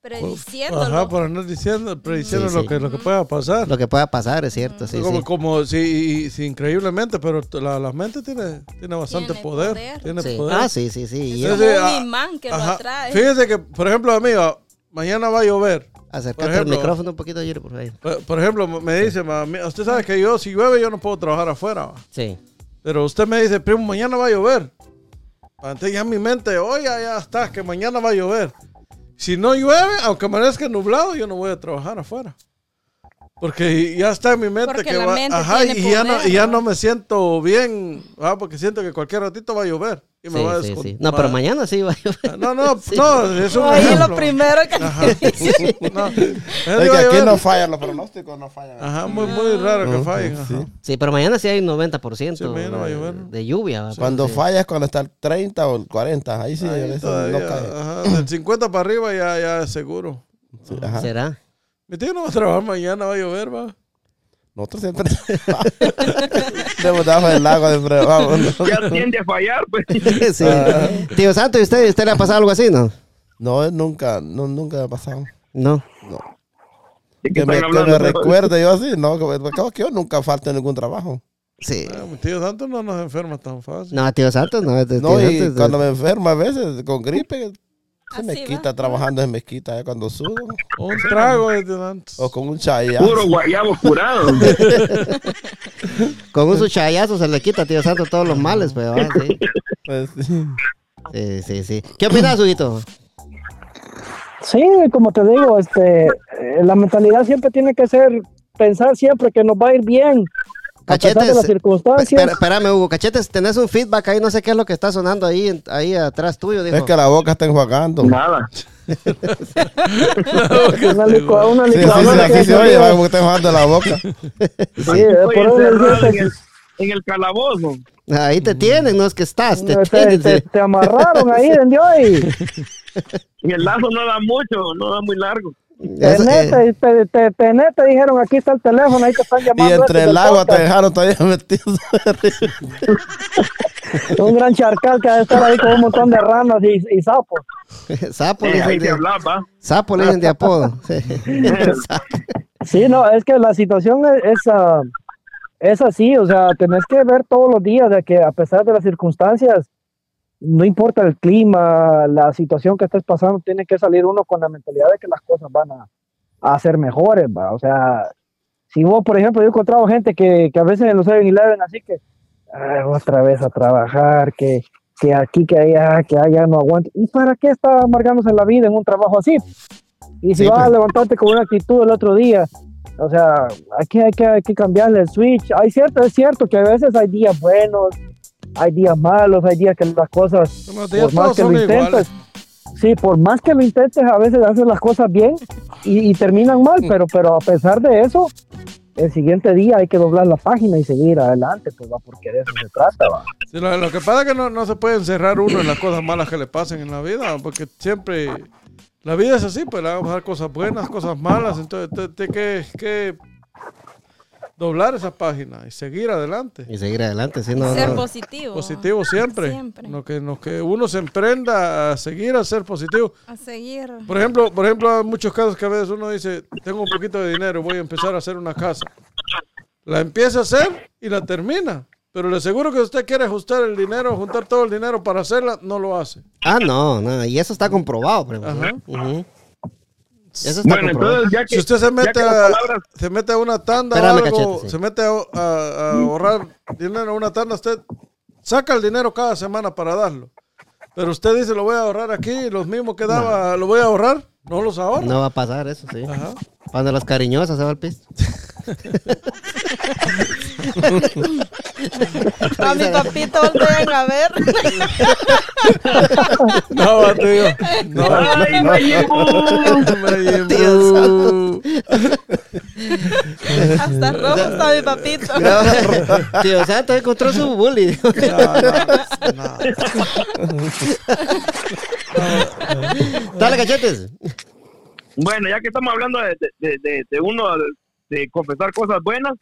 prediciéndolo. Ajá, por andar diciendo, prediciendo Sí, lo, sí. Que, lo que pueda pasar. Lo que pueda pasar, es cierto, sí, como, sí. como sí, sí, increíblemente, pero la, la mente tiene, tiene bastante Tiene poder. poder. Tiene Sí. poder. Ah, sí, sí, sí. y Es como un ah, imán que lo atrae. Fíjese que, por ejemplo, amigo, mañana va a llover. Acércate el micrófono un poquito, Yuri, por ahí. Por, por ejemplo, me dice, "Ma, mi- usted sabe que yo, si llueve, yo no puedo trabajar afuera. va". Sí. Pero usted me dice, primo, mañana va a llover. Entonces ya mi mente, oye, ya está, que mañana va a llover. Si no llueve, aunque amanezca nublado, yo no voy a trabajar afuera. Porque ya está en mi mente Porque que va, mente ajá, y ya, no, y ya no me siento bien, ah, porque siento que cualquier ratito va a llover y me Sí, va a sí, sí. No, pero mañana sí va a llover. No, no, Sí. no, es un Oye, ejemplo. lo primero que. No, Es mañana que va a aquí no fallan los pronósticos, no fallan. Ajá, muy, muy raro que fallen. Sí. Sí, pero mañana sí hay un 90% Sí, mañana va a de, llover. de lluvia. ¿va? Cuando Sí. falla es cuando está el 30 o el 40. Ahí sí, a Ahí veces todavía, no cae. ajá, del 50 para arriba ya, ya es seguro. Sí, ajá. ¿Será? Mi tío no va a trabajar mañana, va a llover, va. Nosotros siempre debajo del de frente. Vámonos. Ya tiende a fallar, pues. sí. Tío Santo, ¿y usted, usted le ha pasado algo así, no? No, nunca, no, nunca me ha pasado. No. ¿De qué Que me, que me recuerde yo así, no, que, yo nunca falto en ningún trabajo. Sí. Ah, tío Santo no nos enferma tan fácil. No, tío Santo no. este No, tío y Santo, cuando me enfermo a veces con gripe, se me Así va. quita trabajando, se me quita ya cuando sudo. Un trago de tío Santo. O con un chayazo. Puro guayabo curado. Con un su chayazo se le quita, tío Santo, todos los males, pero ah, sí. Pues, sí. Sí, sí, sí. ¿Qué opinas, Huguito? Sí, como te digo, este, eh, la mentalidad siempre tiene que ser pensar siempre que nos va a ir bien. A pesar de Cachetes. las circunstancias. Espera- Espérame, Hugo. Cachetes, tenés un feedback ahí, no sé qué es lo que está sonando ahí, en- ahí atrás tuyo, dijo. Es que la boca está enjuagando. Nada. una, licua- una Sí, sí, sí, licuadora que así se oye, va, está enjuagando la boca. Sí, por en el, en el calabozo. Ahí te tienen, no es que estás, te te, te- sí. te amarraron ahí, ¿entendió? Y Y el lazo no da mucho, no da muy largo. Tené, eh, te, te, te, tené, te dijeron, aquí está el teléfono, ahí te están Y llamando. entre estos el agua te dejaron todavía metido. Un gran charcal que ha de estar ahí con un montón de ranas y, y sapos. sapo, Eh, le dicen te de, hablaba. sapo le dicen de apodo. Sí. Sí, no, es que la situación es, es, ah, es así, o sea, tenés que ver todos los días de que a pesar de las circunstancias, no importa el clima, la situación que estés pasando, tiene que salir uno con la mentalidad de que las cosas van a, a ser mejores, ¿va? O sea, si vos, por ejemplo, yo he encontrado gente que, que a veces en los 7-Eleven, así que, "Ay, otra vez a trabajar, que, que aquí, que allá, que allá no aguanto. ¿Y para qué está amargándose la vida en un trabajo así? Y si Sí, vas a pues. levantarte con una actitud el otro día, o sea, hay que, hay que, hay que cambiarle el switch. Hay cierto, es cierto que a veces hay días buenos, hay días malos, hay días que las cosas, por más que lo iguales. intentes, sí, por más que lo intentes, a veces haces las cosas bien y, y terminan mal, pero, pero a pesar de eso, el siguiente día hay que doblar la página y seguir adelante, pues va, porque de eso se trata, va. Sí, lo, lo que pasa es que no, no se puede encerrar uno en las cosas malas que le pasen en la vida, porque siempre la vida es así, pues le van a pasar cosas buenas, cosas malas, entonces tiene que, que doblar esa página y seguir adelante. Y seguir adelante, sí, no, Ser no. positivo. Positivo siempre. Siempre. Lo que, lo que uno se emprenda a seguir a ser positivo. A seguir. Por ejemplo, por ejemplo, hay muchos casos que a veces uno dice, tengo un poquito de dinero, voy a empezar a hacer una casa. La empieza a hacer y la termina. Pero le aseguro que usted quiere ajustar el dinero, juntar todo el dinero para hacerla, no lo hace. Ah, no, no, y eso está comprobado, por ejemplo. Ajá. Eso está Bueno, entonces ya que, Si usted se ya mete, a, se mete a una tanda Espérame, o algo, cachete, sí. se mete a, a- a ahorrar dinero a una tanda, usted saca el dinero cada semana para darlo. Pero usted dice, lo voy a ahorrar aquí, los mismos que daba, lo voy a ahorrar, no los ahorra. No va a pasar eso, sí. Ajá. Cuando las cariñosas se va al piso. A mi papito voltean a ver. No, tío. No, ¡Ay, Mayimbu! Mayimbu. Hasta rojo está mi papito. Tío Santo encontró su bully. No, no, no. Dale, cachetes. Bueno, ya que estamos hablando de, de, de, de uno de, confesar cosas buenas,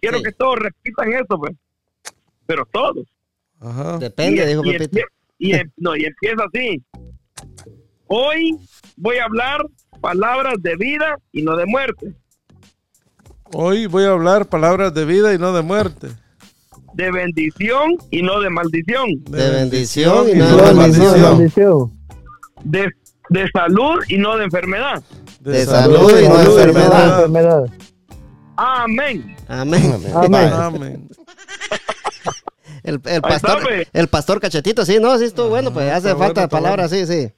quiero Sí. que todos repitan esto, pues. Pero todos. Ajá. Depende, y, dijo y Pepito. empie- y em- no, y empieza así. Hoy voy a hablar palabras de vida y no de muerte, Hoy voy a hablar palabras de vida y no de muerte. de bendición y no de maldición, De bendición y no de maldición. De, de salud y no de enfermedad. De salud y no de enfermedad. Amén. Amén. Amén. El, pastor, está, pues. el pastor cachetito, sí, no, sí estuvo bueno, pues hace falta bueno, palabras, sí, sí.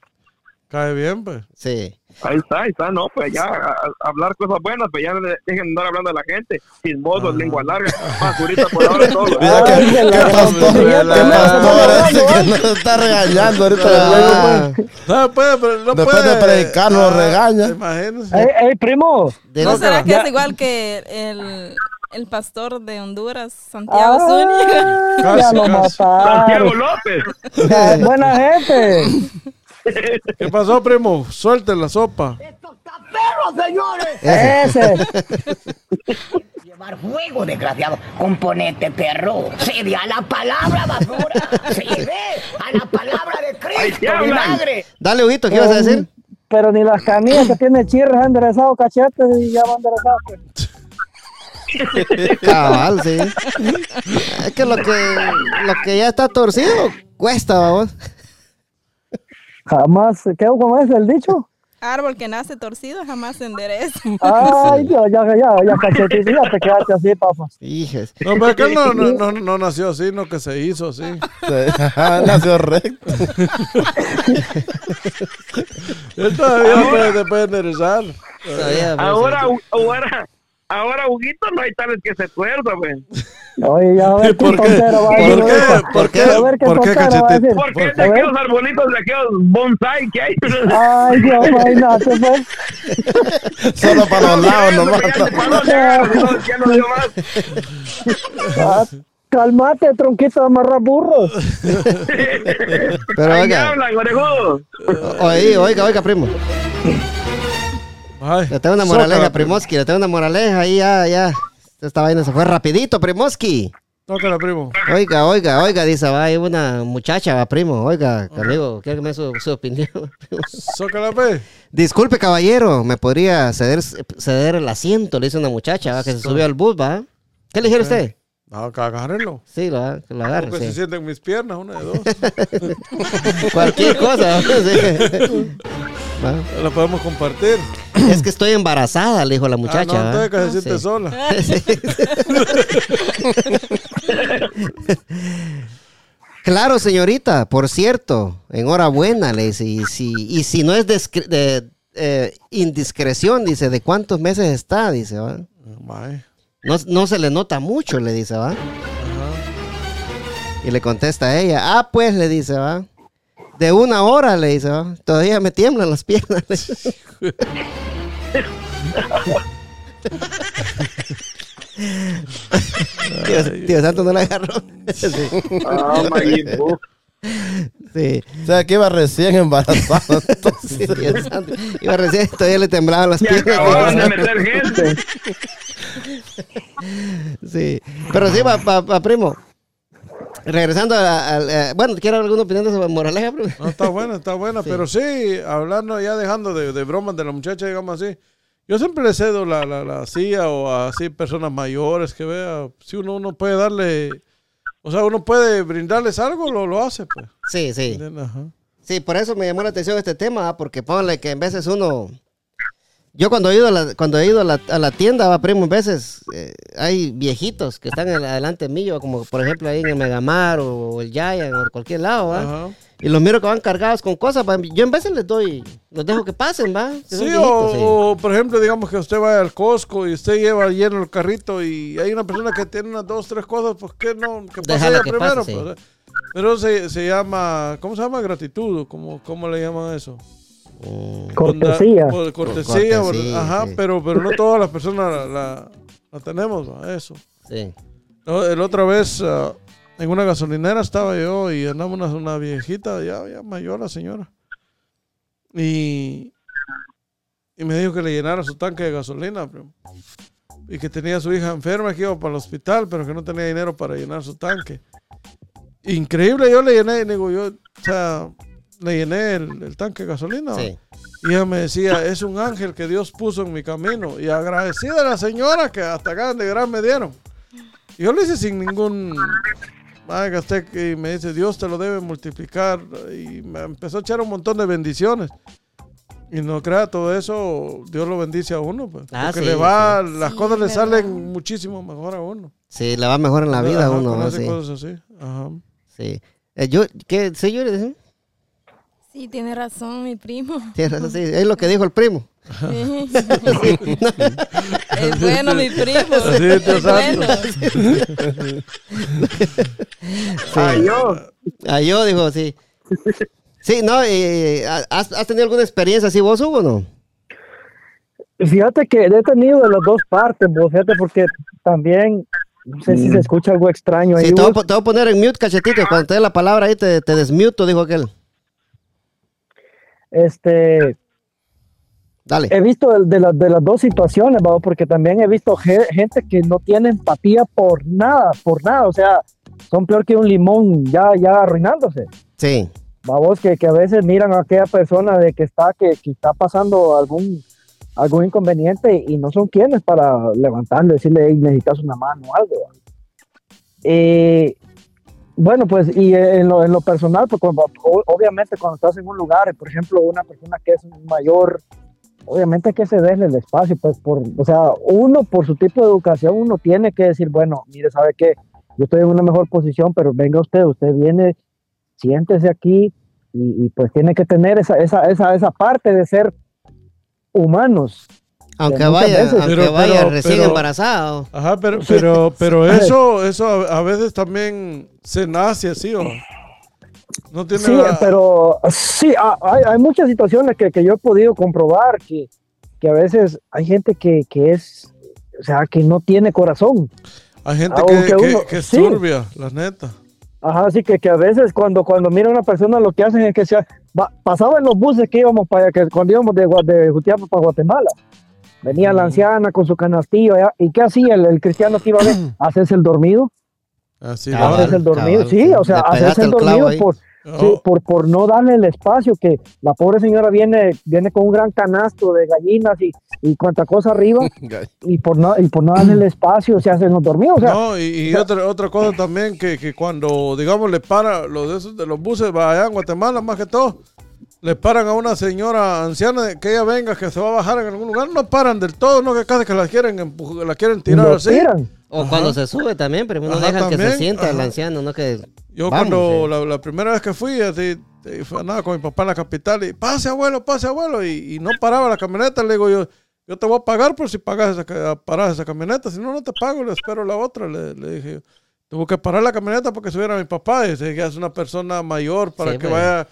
Cae bien, pues. Sí. Ahí está, ahí está, no, pues ya a- a- hablar cosas buenas, pues ya de- dejen de andar hablando de la gente, chismosos, lengua larga, más ahorita por ahora todo. Mira que, pastor, que ese que nos está regañando ahorita. Ah, No puede, pero no Después puede. de predicar, nos Ah, regaña. Imagínense. Ey, ey, primo. ¿No será que es igual que el, el pastor de Honduras, Santiago Zúñiga? Ah, ya Casi, lo casi. Santiago. López. Ya, Buena gente. ¿Qué pasó, primo? Suelte la sopa. Ese. Llevar fuego, desgraciado. Componente perro. Se ve a la palabra, basura. Se ve a la palabra de Cristo, vinagre. Dale, Huguito, ¿qué ibas a decir? Pero ni las canillas que tiene chirres han enderezado cachetes y ya van enderezados. Cabal, sí. Es que lo que, lo que ya está torcido cuesta, vamos. Jamás, ¿qué cómo es el dicho? Árbol que nace torcido jamás se endereza. Ay, Dios, ya, ya, ya, cachetito, ya te quedaste así, papá. Hijes. No, pero es que él no, no, no, no nació así, no que se hizo así. Nació recto. Él todavía puede, te puede enderezar. Todavía, pues, Ahora, ahora, ahora, Huguito, no hay tales que se tuerza, pues. Oye, ya a ver qué ¿Por qué? ¿Por qué? ¿Por qué? Qué ¿Por qué, de aquellos arbolitos, de aquellos bonsai que hay. Ay, Dios, imagínate, pues. Solo para los lados nomás. Ya no, dio más. Ah, Calmate, tronquito de amarrar burros. Pero hablan, oiga, oiga, oiga, primo. Ay, Le tengo una moraleja, zócala, Primoski, le tengo una moraleja ahí, ya, ya. Esta vaina se fue rapidito, Primoski. Tócala, primo. Oiga, oiga, oiga, dice, va, hay una muchacha, va, primo. Oiga, amigo, quiero que me su, su opinión. Zócala, pe. Disculpe, caballero, ¿me podría ceder, ceder el asiento? Le dice una muchacha, va, que se subió al bus, va. ¿Qué le dijeron usted? No, que agárrenlo. Sí, lo, lo agarre, Porque se sí. sienten mis piernas, una de dos. Cualquier cosa. Sí. La podemos compartir. Es que estoy embarazada, le dijo la muchacha. Ah, no, entonces que se siente Sí. sola. Claro, señorita, por cierto, enhorabuena, le dice, y si, y si no es de, eh, indiscreción, dice, ¿de cuántos meses está? Dice, ¿va? No, no se le nota mucho, le dice, ¿va? Ajá. Y le contesta a ella, ah, pues, le dice, ¿va? De una hora, le dice, ¿va? Todavía me tiemblan las piernas. le dice. tío, tío Santo no la agarró. sí. sí. O sea, que iba recién embarazada. Sí, Dios santo. Iba recién, todavía le temblaban las piernas. acababan de meter gente. Sí. Pero sí, va, primo. Regresando a- al. eh, bueno, ¿quiere alguna opinión de sobre moraleja, primo? No, está buena, está buena. Pero sí, hablando ya dejando de, de bromas de la muchacha, digamos así. Yo siempre le cedo la, la, la silla o a así personas mayores que vea. Si uno, uno puede darle. O sea, uno puede brindarles algo, lo, lo hace, pues. Sí, sí. Ajá. Sí, por eso me llamó la atención este tema, porque ponle que en veces uno. Yo cuando he ido a la, cuando he ido a la, a la tienda, va primo, en veces eh, hay viejitos que están adelante mío, como por ejemplo ahí en el Megamar o el Giant o cualquier lado, ¿va? Ajá. Y los miro que van cargados con cosas, ¿va? yo en veces les doy, los dejo que pasen, ¿va? Que Sí, viejitos, o, sí. o, por ejemplo, digamos que usted vaya al Costco y usted lleva lleno el carrito y hay una persona que tiene unas dos, tres cosas, pues que no, que pase ella que primero. pase, sí. pues, eh. Pero se, se llama, ¿cómo se llama? Gratitud, ¿cómo, cómo le llaman eso? Mm, Cortesía. Cortesía, Por por- cortesía, ajá, sí. pero, pero no todas las personas la, la- la tenemos, ¿va? eso. sí. No, El otra vez ah, en una gasolinera estaba yo y andaba una, una viejita, ya, ya mayor la señora. Y, y me dijo que le llenara su tanque de gasolina, primo. Y que tenía a su hija enferma que iba para el hospital, pero que no tenía dinero para llenar su tanque. Increíble, yo le llené, digo, yo, o sea, le llené el, el tanque de gasolina. Sí. Y ella me decía, es un ángel que Dios puso en mi camino. Y agradecida a la señora que hasta acá de gran me dieron. Y yo lo hice sin ningún... Gasté que- y me dice, Dios te lo debe multiplicar. Y me empezó a echar un montón de bendiciones. Y no crea todo eso, Dios lo bendice a uno. Pues, Ah, porque sí, le va, sí. las Sí, cosas le salen muchísimo mejor a uno. Sí, le va mejor en la vida a uno. ¿no? hace Sí. cosas así. Ajá. sí. Eh, yo, ¿qué, señores? Sí, tiene razón, mi primo. Tienes razón, sí, es lo que dijo el primo. Sí. es bueno, mi primo. Sí, es bueno. Ay, yo. Ah, yo dijo, sí. Sí, no, eh, ¿has, has tenido alguna experiencia así vos, Hugo, no? Fíjate que he tenido de las dos partes, vos, fíjate, porque también, no sé si se escucha algo extraño ahí. Sí, te voy, a, vos. po- te voy a poner en mute, cachetito. Cuando te dé la palabra ahí, te, te desmuto, dijo aquel. Este, Dale. he visto de, las- de las dos situaciones, vamos, porque también he visto ge- gente que no tiene empatía por nada, por nada, o sea, son peor que un limón ya, ya arruinándose. Sí. Vamos, que, que a veces miran a aquella persona de que está, que, que está pasando algún, algún inconveniente y no son quienes para levantarle, decirle, "Ey, necesitas una mano o algo. Eh, bueno, pues, y en lo, en lo personal, pues, cuando- obviamente cuando estás en un lugar, por ejemplo, una persona que es mayor, obviamente hay que cederle el espacio, pues, por, o sea, uno por su tipo de educación, uno tiene que decir, bueno, mire, ¿sabe qué? Yo estoy en una mejor posición, pero venga usted, usted viene siéntese aquí y, y, pues tiene que tener esa, esa, esa, esa parte de ser humanos. Aunque vaya, veces- aunque Pero- vaya pero- recién pero- embarazado. Ajá, pero, pero, pero eso, eso a, a veces también se nace así, ¿o? No tiene Sí, la- pero sí, ha- hay, hay muchas situaciones que, que yo he podido comprobar que, que a veces hay gente que, que es, o sea, que no tiene corazón. hay gente aunque que, uno- que es sí. turbia, la neta. Ajá, así que, que a veces cuando, cuando mira a una persona lo que hacen es que se va- pasaba en los buses que íbamos para que cuando íbamos de, de Jutiapa para Guatemala. Venía la anciana con su canastillo allá, y qué hacía el, el cristiano que iba a ver, hacerse el dormido, Así Cabal. va. hacerse el dormido, cabal, sí, o sea, hacerse el el dormido ahí. por, No, Sí, por, por no darle el espacio que la pobre señora viene, viene con un gran canasto de gallinas y, y cuanta cosa arriba y por no, y por no darle el espacio se hacen los dormidos. O sea, No, y, y otra, otra cosa también que, que cuando, digamos, le para los de esos de los buses allá en Guatemala, más que todo, le paran a una señora anciana que ella venga, que se va a bajar en algún lugar, no paran del todo, no que casi que la quieren empujar, la quieren tirar así. tiran. O cuando se sube también, pero no dejan que se sienta el anciano, no que... Yo Vamos, cuando sí. la, la primera vez que fui, así, eh, fue nada con mi papá en la capital y pase abuelo, pase abuelo y, y no paraba la camioneta, le digo yo, yo te voy a pagar por si pagas esa, paras esa camioneta, si no, no te pago, le espero la otra, le, le dije yo. Tuvo que parar la camioneta porque subiera mi papá, dice que es una persona mayor para Sí, que pues. vaya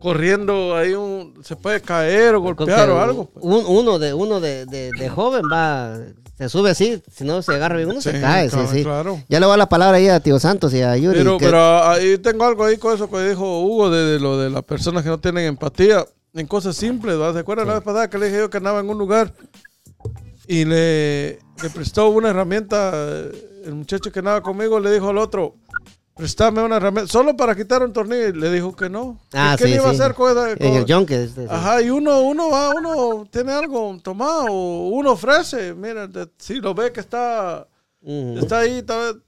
corriendo ahí, un, se puede caer o golpear o algo. pues. Un- uno de uno de, de, de joven va, se sube así, si no se agarra bien, uno se cae, sí, claro, sí. claro. Ya le voy a la palabra ahí a Tío Santos y a Yuri. Pero, que- pero ahí tengo algo ahí con eso que dijo Hugo de, de lo de las personas que no tienen empatía en cosas simples. ¿verdad? ¿Se acuerdan la vez pasada que le dije yo que andaba en un lugar y le, le prestó una herramienta? eh, El muchacho que andaba conmigo le dijo al otro, préstame una herramienta, solo para quitar un tornillo. Y le dijo que no. Ah, ¿Qué sí, le iba sí. a hacer con esa- en con- el yonke. este, sí. Ajá, y uno, uno va, uno tiene algo tomado, uno ofrece, mira, de- si lo ve que está, Ujú. está ahí, tal vez,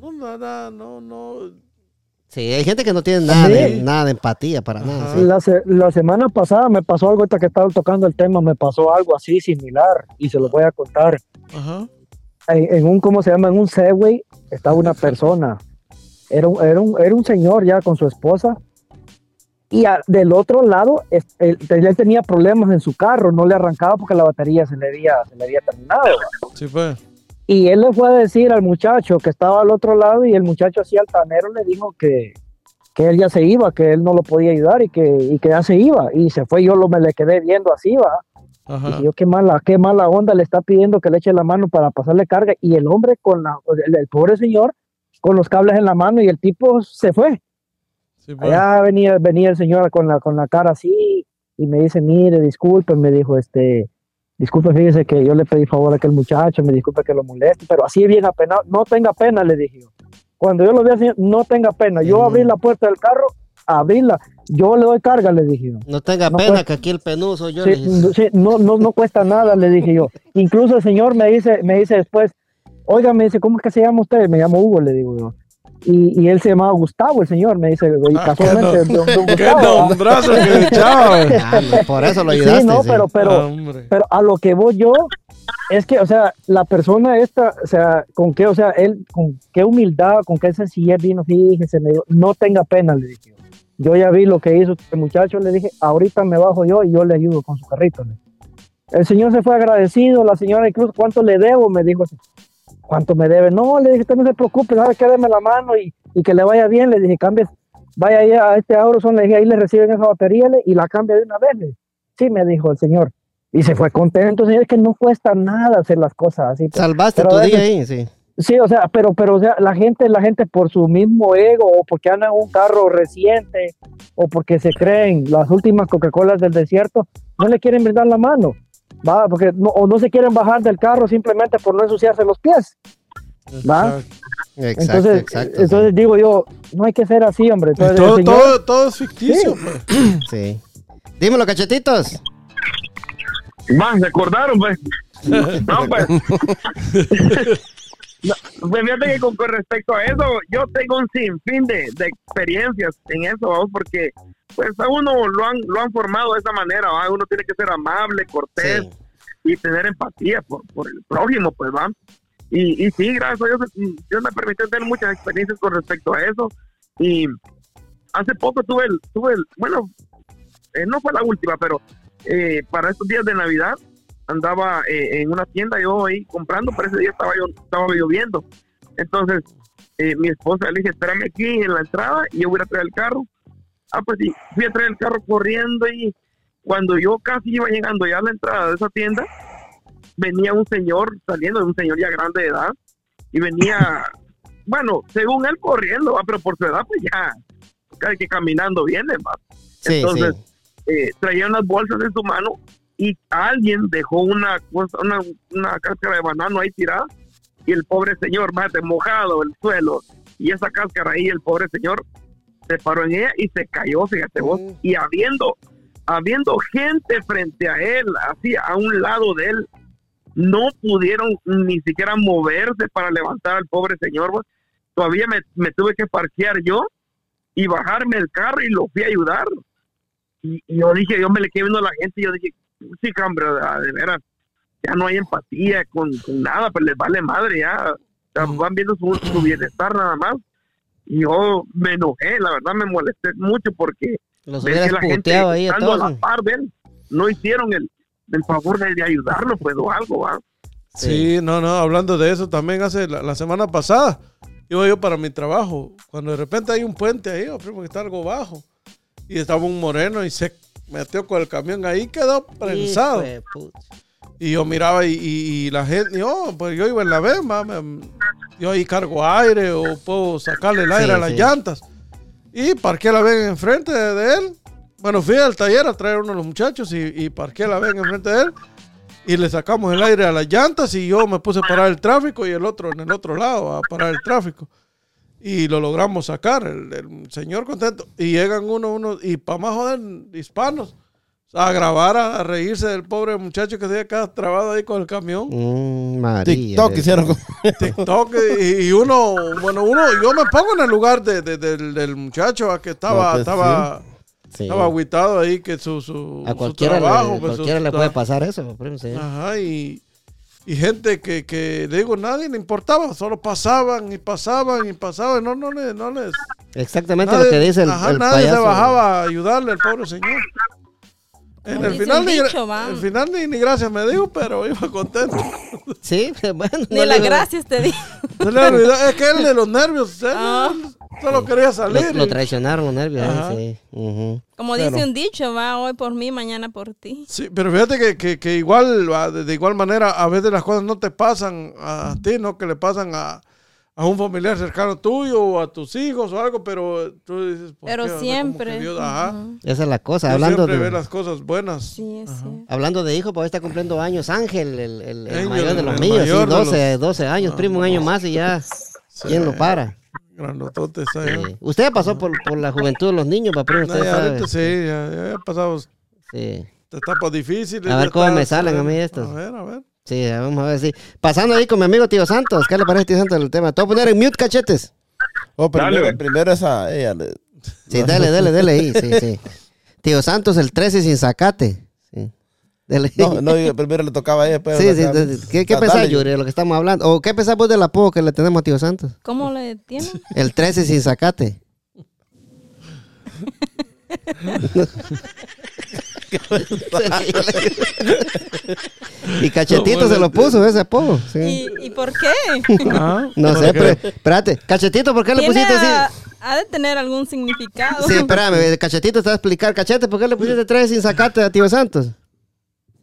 no, nada, no, no, Sí, hay gente que no tiene nada, Sí. de, nada de empatía para nada. sí. La, se- la semana pasada me pasó algo, ahorita que estaba tocando el tema, me pasó algo así similar y se lo voy a contar. ajá. En, en un, ¿cómo se llama? En un Segway estaba una persona. Era un, era un, era un señor ya con su esposa. Y a- del otro lado, es- él, él tenía problemas en su carro, no le arrancaba porque la batería se le había, se le había terminado. Sí, pues. Y él le fue a decir al muchacho que estaba al otro lado y el muchacho así altanero le dijo que, que él ya se iba, que él no lo podía ayudar y que, y que ya se iba. Y se fue, yo lo, me le quedé viendo así, va. Ajá. Dije yo, qué mala, qué mala onda le está pidiendo que le eche la mano para pasarle carga. Y el hombre con la, el, el pobre señor con los cables en la mano y el tipo se fue. Sí, pues. Allá venía, venía el señor con la, con la cara así y me dice, mire, disculpe, me dijo, este, disculpe, fíjese que yo le pedí favor a aquel muchacho, me disculpe que lo moleste, pero así bien apenado, no tenga pena, le dije yo. Cuando yo lo vi así, no tenga pena. Yo abrí la puerta del carro, abríla, yo le doy carga, le dije yo. No tenga No, pena que aquí el penú soy yo. Sí, le sí, no, no, no cuesta nada, le dije yo. Incluso el señor me dice, me dice después, oiga, me dice, ¿cómo es que se llama usted? Me llamo Hugo, le digo yo. Y, y él se llamaba Gustavo, el señor, me dice, y Ah, casualmente, qué don- don Qué nombrazo que echaba. Ah, no, por eso lo Sí, ayudaste. no, sí. pero, pero, Hombre. pero a lo que voy yo es que, o sea, la persona esta, o sea, con qué, o sea, él, con qué humildad, con qué sencillez vino, fíjese, me dijo, no tenga pena, le dije yo. Yo ya vi lo que hizo este muchacho, le dije, ahorita me bajo yo y yo le ayudo con su carrito. le. El señor se fue agradecido, la señora incluso, ¿cuánto le debo? Me dijo, ¿cuánto me debe? No, le dije, no se preocupe, ¿sabe qué? Deme la mano y, y que le vaya bien, le dije, cambie, vaya ahí a este Auroson, le dije, ahí le reciben esa batería y la cambia de una vez. le dije. Sí, me dijo el señor. Y se fue contento, señor, es que no cuesta nada hacer las cosas así. pero- Salvaste pero tu día ahí, sí. Sí, o sea, pero, pero, o sea, la gente, la gente por su mismo ego o porque andan en un carro reciente o porque se creen las últimas Coca-Colas del desierto, no le quieren brindar la mano, va, porque no, o no se quieren bajar del carro simplemente por no ensuciarse los pies, va. Exacto, entonces, exacto. sí. entonces digo yo, no hay que ser así, hombre. Entonces, el Todo, señor- todo, todo es ficticio. pues. Sí. Dímelo, cachetitos. Va, se acordaron, pues. No, pues. No, pues fíjate que con, con respecto a eso, yo tengo un sinfín de, de experiencias en eso, vamos, porque pues a uno lo han, lo han formado de esa manera, ¿va? uno tiene que ser amable, cortés y tener empatía por, por el prójimo, pues va. Y, y sí, gracias a Dios, Dios me permitió tener muchas experiencias con respecto a eso. Y hace poco tuve el, tuve el bueno, eh, no fue la última, pero eh, para estos días de Navidad andaba eh, en una tienda yo ahí comprando, pero ese día estaba, yo, estaba lloviendo. Entonces, eh, mi esposa le dije, espérame aquí en la entrada y yo voy a traer el carro. Ah, pues sí, fui a traer el carro corriendo y cuando yo casi iba llegando ya a la entrada de esa tienda, venía un señor saliendo, un señor ya grande de edad, y venía, bueno, según él corriendo, ¿va? pero por su edad, pues ya, que caminando viene, ¿va? Sí, Entonces, sí. eh, traía unas bolsas en su mano y alguien dejó una cosa, una, una cáscara de banano ahí tirada y el pobre señor, mate, mojado el suelo y esa cáscara ahí, el pobre señor se paró en ella y se cayó, fíjate vos, y habiendo, habiendo gente frente a él, así a un lado de él, no pudieron ni siquiera moverse para levantar al pobre señor, vos. todavía me, me tuve que parquear yo y bajarme el carro y lo fui a ayudar. Y, y yo dije, yo me le quedé viendo a la gente y yo dije, sí, hombre, de, de veras, ya no hay empatía con, con nada, pues les vale madre, ya, ya van viendo su, su bienestar nada más. Y yo me enojé, la verdad me molesté mucho porque Los ves hubieras que la gente puteado ahí a estando a todos. la par de él, no hicieron el, el favor de, de ayudarlo, pues, o algo, ¿va? Sí, no, no, hablando de eso, también hace la, la semana pasada iba yo para mi trabajo, cuando de repente hay un puente ahí, primo, que está algo bajo, y estaba un moreno y se metió con el camión ahí, quedó prensado. Y yo miraba y, y- y la gente, yo, pues yo iba en la vez, yo ahí cargo aire o puedo sacarle el aire Sí, a las sí. llantas. Y parqué la ven enfrente de, él. Bueno, fui al taller a traer a uno de los muchachos y, y parqué la ven enfrente de él. Y le sacamos el aire a las llantas y yo me puse a parar el tráfico y el otro en el otro lado a parar el tráfico. Y lo logramos sacar, el, el señor contento. Y llegan uno, uno, y para más joder, hispanos, a grabar, a, a reírse del pobre muchacho que se había quedado trabado ahí con el camión. Mm, María. TikTok hicieron. TikTok y, y uno, bueno, uno, yo me pongo en el lugar de, de- del, del muchacho a que estaba, No, pues, estaba, Sí. estaba agüitado ahí que su, su, A su cualquiera, trabajo, le, pues, su- cualquiera le puede pasar eso. primo, sí. Ajá, y, y gente que, que, digo, nadie le importaba, solo pasaban y pasaban y pasaban, no, no, le- no les... Exactamente nadie- lo que dice el, ajá, el nadie payaso. se bajaba a ayudarle al pobre señor. En Como el final, ni, dicho, el final ni, ni gracias me dijo, pero iba contento. Sí, bueno. Ni no las gracias te digo. No le olvidó, es que él de los nervios, él Ah. Solo quería salir. Lo, lo traicionaron los nervios, Ajá. sí. Ujú. Como Pero- dice un dicho, va hoy por mí, mañana por ti. Sí, pero fíjate que, que, que igual, va, de, de igual manera, a veces las cosas no te pasan a ti, ¿no? Que le pasan a, a un familiar cercano tuyo o a tus hijos o algo, pero tú dices, ¿por Pero qué? Como siempre. Dios- ajá. Esa es la cosa. Dios Hablando siempre de, las cosas buenas. Sí, es cierto. hablando de hijos, pues hoy está cumpliendo años Ángel, el, el- el Ángel, mayor de los míos. Sí, mayor de 12, los- 12 años, Ah, primo, un año más y ya. ¿Quién lo para? Grandotote está allá. Sí. Usted pasó por, por la juventud de los niños, pa' primo, No, usted ya sabe. ahorita sí, ya, ya he pasado Sí. etapas difíciles. A ver cómo me salen a mí estos. A ver, a ver. Sí, vamos a ver, sí. Pasando ahí con mi amigo Tío Santos. ¿Qué le parece, Tío Santos, el tema? Te voy a poner en mute, cachetes. Oh, primero, Dale. primero esa, ella. le- Sí, dale, dale, dale ahí, sí, sí. Tío Santos, el 13 sin sacate. Sí. No, no, yo primero le tocaba a ella. Pero sí, sí. de- ¿Qué, qué Ah, pensás, Yuri, de lo que estamos hablando? ¿O qué pensás vos del apodo que le tenemos a Tío Santos? ¿Cómo le tienen? El 13 sin sacate. y Cachetito se lo puso ese apodo. sí. ¿Y, ¿Y por qué? Ah, No sé, pero espérate. Cachetito, ¿por qué le Tiene pusiste así? a- Ha de tener algún significado. Sí, espérame, Cachetito te va a explicar. Cachete, ¿por qué le pusiste 13 sin sacate a Tío Santos?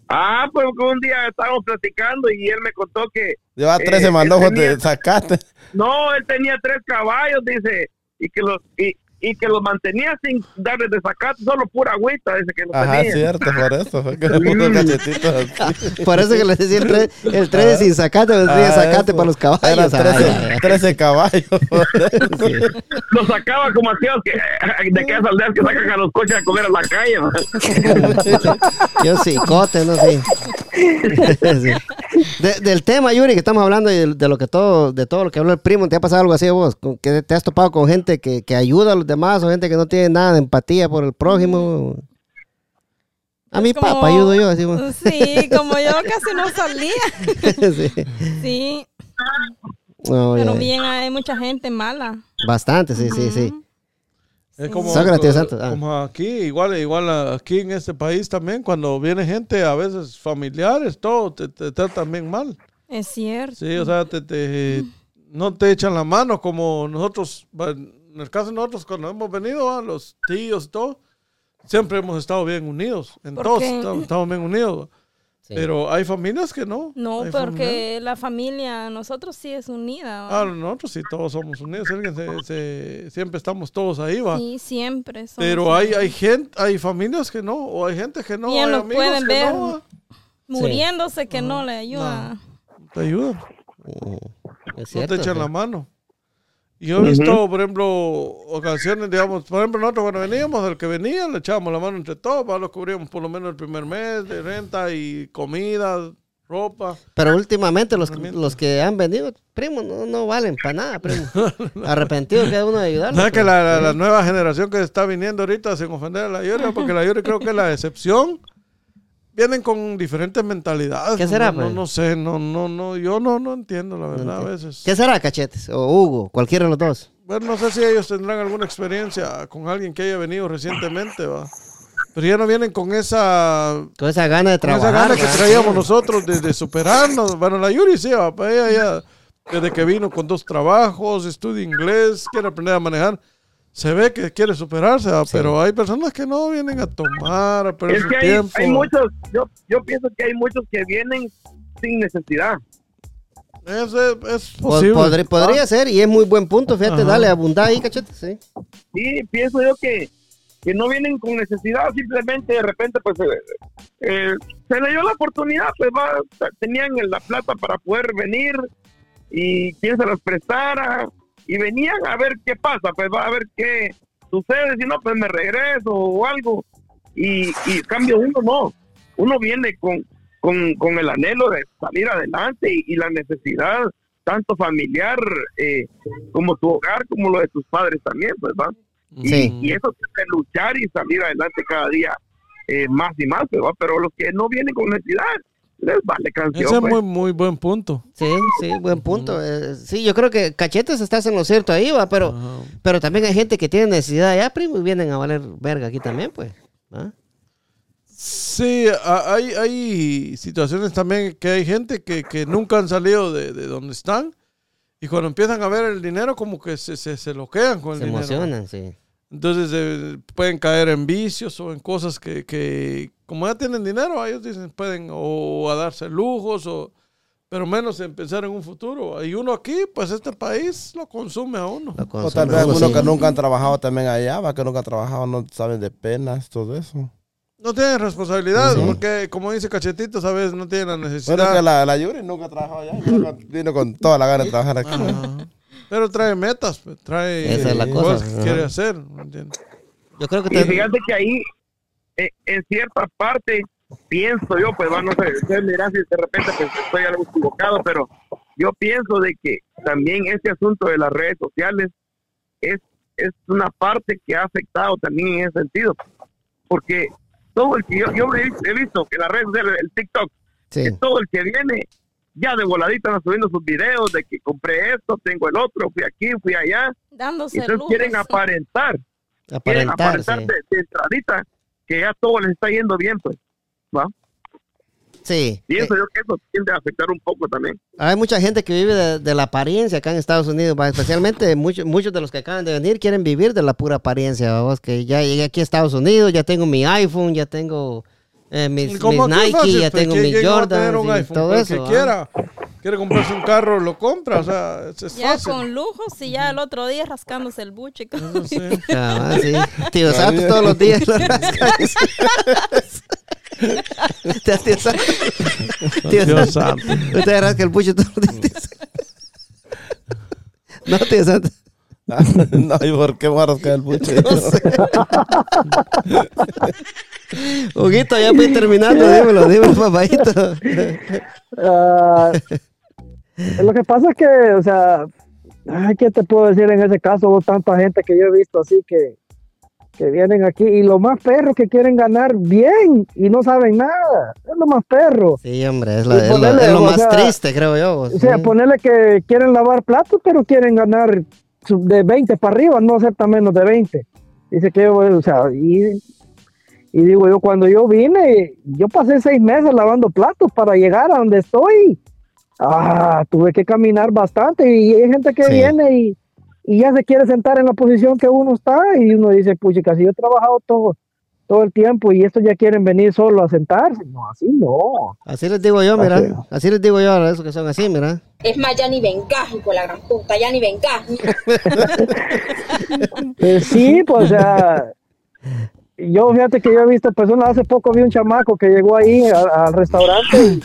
Ah, pues un día estábamos platicando y él me contó que Lleva Eh, 13 él manojos tenía- de sacaste. no, él tenía tres caballos, dice, y que los y, y que los mantenía sin darles de sacate, solo pura agüita, dice que los Ajá, tenía. cierto, por eso. Fue que le puso cachetitos así. Por eso que le decía el 13, el 13 sin sacate, le decía Ah, sacate para los caballos. Ay, 13, ay, ay. 13 caballos. eso. Los sacaba como aquellos que, de aquellas aldeas que sacan a los coches a comer a la calle. Yo sí, cote, no sí. Sí. De- del tema, Yuri, que estamos hablando y de, de lo que todo, de todo lo que habló el primo, ¿te ha pasado algo así a vos? ¿Con- ¿Que te has topado con gente que, que ayuda a los demás o gente que no tiene nada de empatía por el prójimo? A mi Como- papá ayudo yo, así. bueno. Sí, como yo casi no salía. Sí. Pero bien hay mucha gente mala. Bastante, sí, sí, sí. Es como, Sócrates ah. como aquí, igual, igual aquí en este país también, cuando viene gente, a veces familiares, todo, te, te tratan bien mal. Es cierto. Sí, o sea, te, te- no te echan la mano como nosotros, en el caso de nosotros, cuando hemos venido, a los tíos y todo, siempre hemos estado bien unidos, en ¿Por todos estamos, estamos bien unidos. Sí. Pero hay familias que no. No, familias- porque la familia, nosotros sí es unida. ¿va? Ah, nosotros sí todos somos unidos, alguien se- se- siempre estamos todos ahí, va. Sí, siempre. somos Pero hay, unidos. hay gente, hay familias que no, o hay gente que no, Bien hay amigos pueden que ver. no. Muriéndose que no le ayuda. te ayudan, Es no te echan sí. la mano. Yo he visto, por ejemplo, ocasiones, digamos, por ejemplo, nosotros cuando veníamos, el que venía, le echábamos la mano entre todos, para lo cubríamos por lo menos el primer mes de renta y comida, ropa. Pero últimamente los, los que han venido, primo, no, no valen para nada, primo. Arrepentido cada uno de ayudarlos. ¿Sabes que la- la nueva generación que está viniendo ahorita, sin ofender a la Yuri, porque la Yuri creo que es la excepción, vienen con diferentes mentalidades. ¿Qué será, No, no, pues? no sé, no, no, no, yo no, no entiendo, la verdad, a entiendo. veces. ¿Qué será, cachetes? O Hugo, cualquiera de los dos. Bueno, no sé si ellos tendrán alguna experiencia con alguien que haya venido recientemente, va. Pero ya no vienen con esa, Con esa gana de con esa trabajar. gana que traíamos nosotros de, de superarnos. Bueno, la Yuri sí, va, pues ella ya, desde que vino con dos trabajos, estudia inglés, quiere aprender a manejar. Se ve que quiere superarse, va, pero hay personas que no vienen a tomar, a perder Es su que hay, tiempo. hay muchos, yo, yo pienso que hay muchos que vienen sin necesidad. Es, es- es Po- posible. podri- podría ser, y es muy buen punto. Fíjate, Ajá. dale, abundá ahí, cachetes. Sí. Sí, pienso yo que, que no vienen con necesidad, simplemente de repente pues eh, eh, se le dio la oportunidad, pues va, tenían la plata para poder venir y quien se las prestara y venían a ver qué pasa, pues va a ver qué sucede, si no pues me regreso o algo y, y cambio uno no, uno viene con, con, con el anhelo de salir adelante y, y la necesidad tanto familiar eh, como tu hogar, como lo de tus padres también, pues va. Y, Sí. y eso es luchar y salir adelante cada día eh, más y más, pues, ¿va? pero los que no vienen con necesidad, les vale canción. Ese es pues. muy, muy buen punto. Sí, sí, buen punto. Eh, sí, yo creo que cachetes estás en lo cierto ahí, va, pero, Ajá. pero también hay gente que tiene necesidad ya, primo, y vienen a valer verga aquí también, pues. ¿ah? Sí, hay, hay situaciones también que hay gente que, que nunca han salido de, de donde están y cuando empiezan a ver el dinero como que se, se, se loquean con el Se dinero. emocionan, sí. Entonces eh, pueden caer en vicios o en cosas que, que como ya tienen dinero, ellos dicen pueden o a darse lujos o pero menos en pensar en un futuro. Y uno aquí, pues este país lo consume a uno. Lo O consume, tal vez algunos así. que nunca han trabajado también allá, va, que nunca han trabajado, no saben de penas, todo eso. No tienen responsabilidad, Sí. porque como dice Cachetito, sabes, no tienen la Bueno, necesidad. que la, la Yuri nunca ha trabajado allá, vino con toda la gana de trabajar aquí. Ajá. Pero trae metas, pues, trae Esa es la cosa, cosas que quiere hacer. Yo creo que Y te- fíjate que ahí, eh, en cierta parte, pienso yo, pues va, no sé, ustedes me dirán si de repente pues, estoy algo equivocado, pero yo pienso de que también este asunto de las redes sociales es, es una parte que ha afectado también en ese sentido. Porque todo el que yo, yo he, he visto que las redes sociales, el TikTok, sí. que todo el que viene ya de voladita anda subiendo sus videos de que compré esto, tengo el otro, fui aquí, fui allá. Dándose Entonces quieren aparentar quieren aparentar, de, de entradita que ya todo les está yendo bien, pues. ¿va? Sí. Pienso Eh, yo que eso tiende a afectar un poco también. hay mucha gente que vive de, de la apariencia acá en Estados Unidos, va, especialmente muchos muchos de los que acaban de venir quieren vivir de la pura apariencia, vamos, que ya llegué aquí a Estados Unidos, ya tengo mi iPhone, ya tengo eh, mis, mis Nike, fácil, ya pues, tengo ¿quién- mis Jordan iPhone? todo Pues, eso. que quiera. Quiere comprarse un carro, lo compra. O sea, es, es Ya fácil. con lujos y ya el otro día rascándose el buche. Sí. Ah, sí. Tío Santos todos los días lo rasca. Tío Tío Santos. Tío Santos. santo. Usted rasca el pucho todos los días. No, tío Santos. no, ¿y por qué voy a rascar el buche? Huguito, ya fui terminando, dímelo, dímelo, papadito. Ah, lo que pasa es que, o sea, ay, ¿qué te puedo decir en ese caso? Tanta gente que yo he visto así que, que vienen aquí y lo más perro que quieren ganar bien y no saben nada. Es lo más perro. Sí, hombre, es, la- lo, ponerle, es lo o más sea, triste, creo yo. O sea, sí. ponerle que quieren lavar platos, pero quieren ganar de 20 para arriba, no aceptan menos de 20. Dice que, o sea, y, y digo yo, cuando yo vine, yo pasé seis meses lavando platos para llegar a donde estoy. Ah, tuve que caminar bastante y hay gente que Sí. viene y, y ya se quiere sentar en la posición que uno está y uno dice, pucha, casi yo he trabajado todo, todo el tiempo y estos ya quieren venir solo a sentarse. No, así no. Así les digo yo, mira. Así. Así les digo yo a esos que son así, mira. Es más, ya ni vengas, hijo la gran puta, ya ni vengas. Eh, sí, pues, o sea, yo fíjate que yo he visto personas, hace poco vi un chamaco que llegó ahí a- al restaurante y,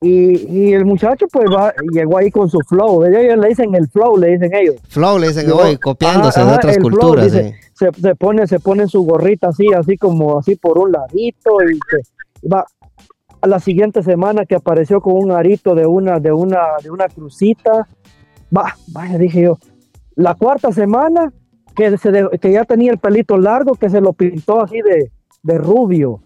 y- y el muchacho pues va, llegó ahí con su flow, ellos le dicen el flow, le dicen ellos. Flow le dicen hoy, copiándose Ajá, de otras el flow, culturas. dice, sí. se, se pone, se pone su gorrita así, así como así por un ladito y se va a la siguiente semana que apareció con un arito de una, de una, de una crucita. Va, vaya, dije yo. La cuarta semana que, se de- que ya tenía el pelito largo, que se lo pintó así de, de rubio.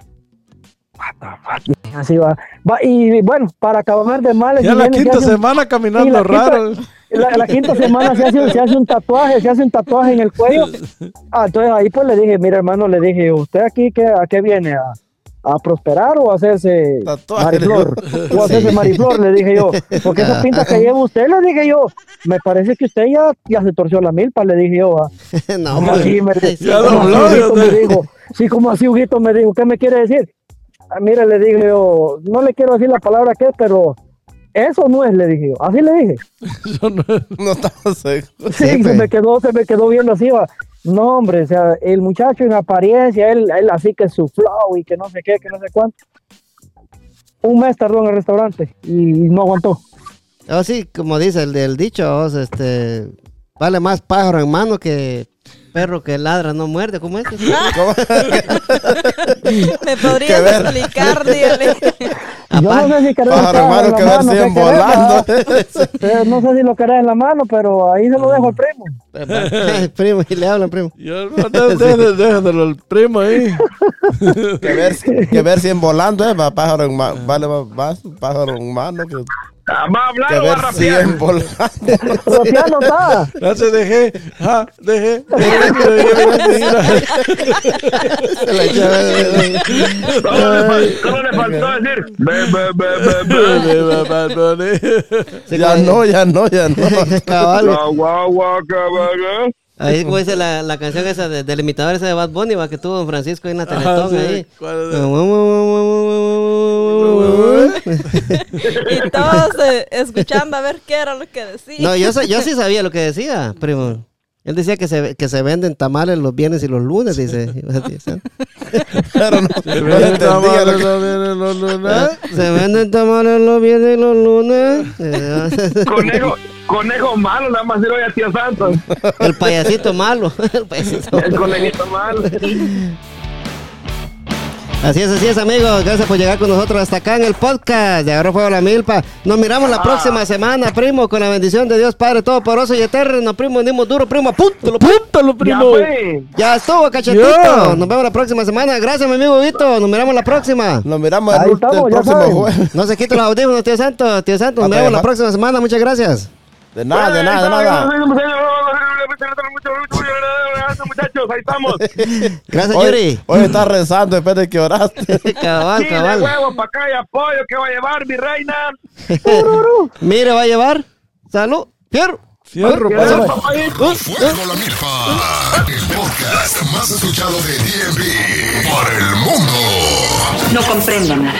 What the fuck? Así va. va. Y bueno, para acabar de males. Ya la se quinta un- semana Sí, caminando la quinta- raro. la, la quinta semana se hace, un- se hace un tatuaje, se hace un tatuaje en el cuello. Ah, entonces ahí pues le dije, mira hermano, le dije, ¿usted aquí qué, a qué viene? ¿A, a prosperar o a hacerse Tatuaje, mariflor? le O a hacerse Sí. mariflor, le dije yo. Porque esa pinta que lleva usted, le dije yo, me parece que usted ya, ya se torció la milpa, le dije yo. ah. no, así, me, Ya dobló, sí, como así, Huguito me dijo, ¿qué me quiere decir? Ah, mire, le dije yo, no le quiero decir la palabra que es, pero eso no es, le dije yo. Así le dije. Yo no- No estamos seguros. Sí, Sí, se me quedó, se me quedó viendo así, va. No, hombre, o sea, el muchacho en apariencia, él, él así que su flow y que no sé qué, que no sé cuánto. Un mes tardó en el restaurante y no aguantó. Oh, sí, como dice el del dicho, este, vale más pájaro en mano que perro que ladra no muerde, ¿cómo es? Me podrías ver. explicar, dígale. Yo no sé si querés Pájaro, en que mano, si qué en querés, volando. Eh, No sé si lo querés en la mano, pero ahí se lo dejo al primo. primo, y le hablan, primo. Yo, no, Déjalo el primo ahí. Que ver, si- que ver si en volando es va pájaro en mano. Vale más, más pájaro en mano que, Ah, ¿Va a hablar o va a rapear? Rapeando está. Gracias, dejé. Ja, dejé. dejé, dejé, Se la echaba- Solo le, faltó decir, be, be, be, be. Ya no, ya no, ya no. Cabal. Guau, guau, guau, caballo. Ahí dice la, la canción esa de- del imitador ese de Bad Bunny, va, que tuvo Don Francisco ahí en la Ajá, Teletón sí. ahí. ¿Cuál es? Ah, Y todos eh, escuchando a ver qué era lo que decía. No, yo, yo sí sabía lo que decía, primo. Él decía que se, que se venden tamales los viernes y los lunes, dice. Pero no, Se venden tamales los viernes, los lunes. Se venden tamales los viernes y los lunes. Conejo, conejo malo, nada más hoy a tío Santos. El payasito malo. El payasito El conejito malo. Así es, así es, amigos. Gracias por llegar con nosotros hasta acá en el podcast de Agarró Fuego la Milpa. Nos miramos la próxima semana, primo, con la bendición de Dios Padre Todopoderoso y Eterno. Primo, venimos duro, primo. Apúntalo, apúntalo, Ya primo. fue. Ya estuvo, cachetito. Ya. Nos vemos la próxima semana. Gracias, mi amigo Vito. Nos miramos la próxima. Nos miramos el, estamos, el ya próximo jueves. No se quiten los audífonos, tío Santo. Tío Santo, nos vemos la próxima semana. Muchas gracias. De nada, de nada, de nada. Muchachos, ahí estamos. Gracias, Hoy, Yuri. hoy estás rezando después de que oraste. cabal, Chile, cabal. huevo, para acá y apoyo que va a llevar mi reina. Mire, va a llevar. Salud. Fierro. Fierro, pasa. Dios, papá, Fuego la milpa. El podcast más escuchado de DMV por el mundo. No comprendo nada.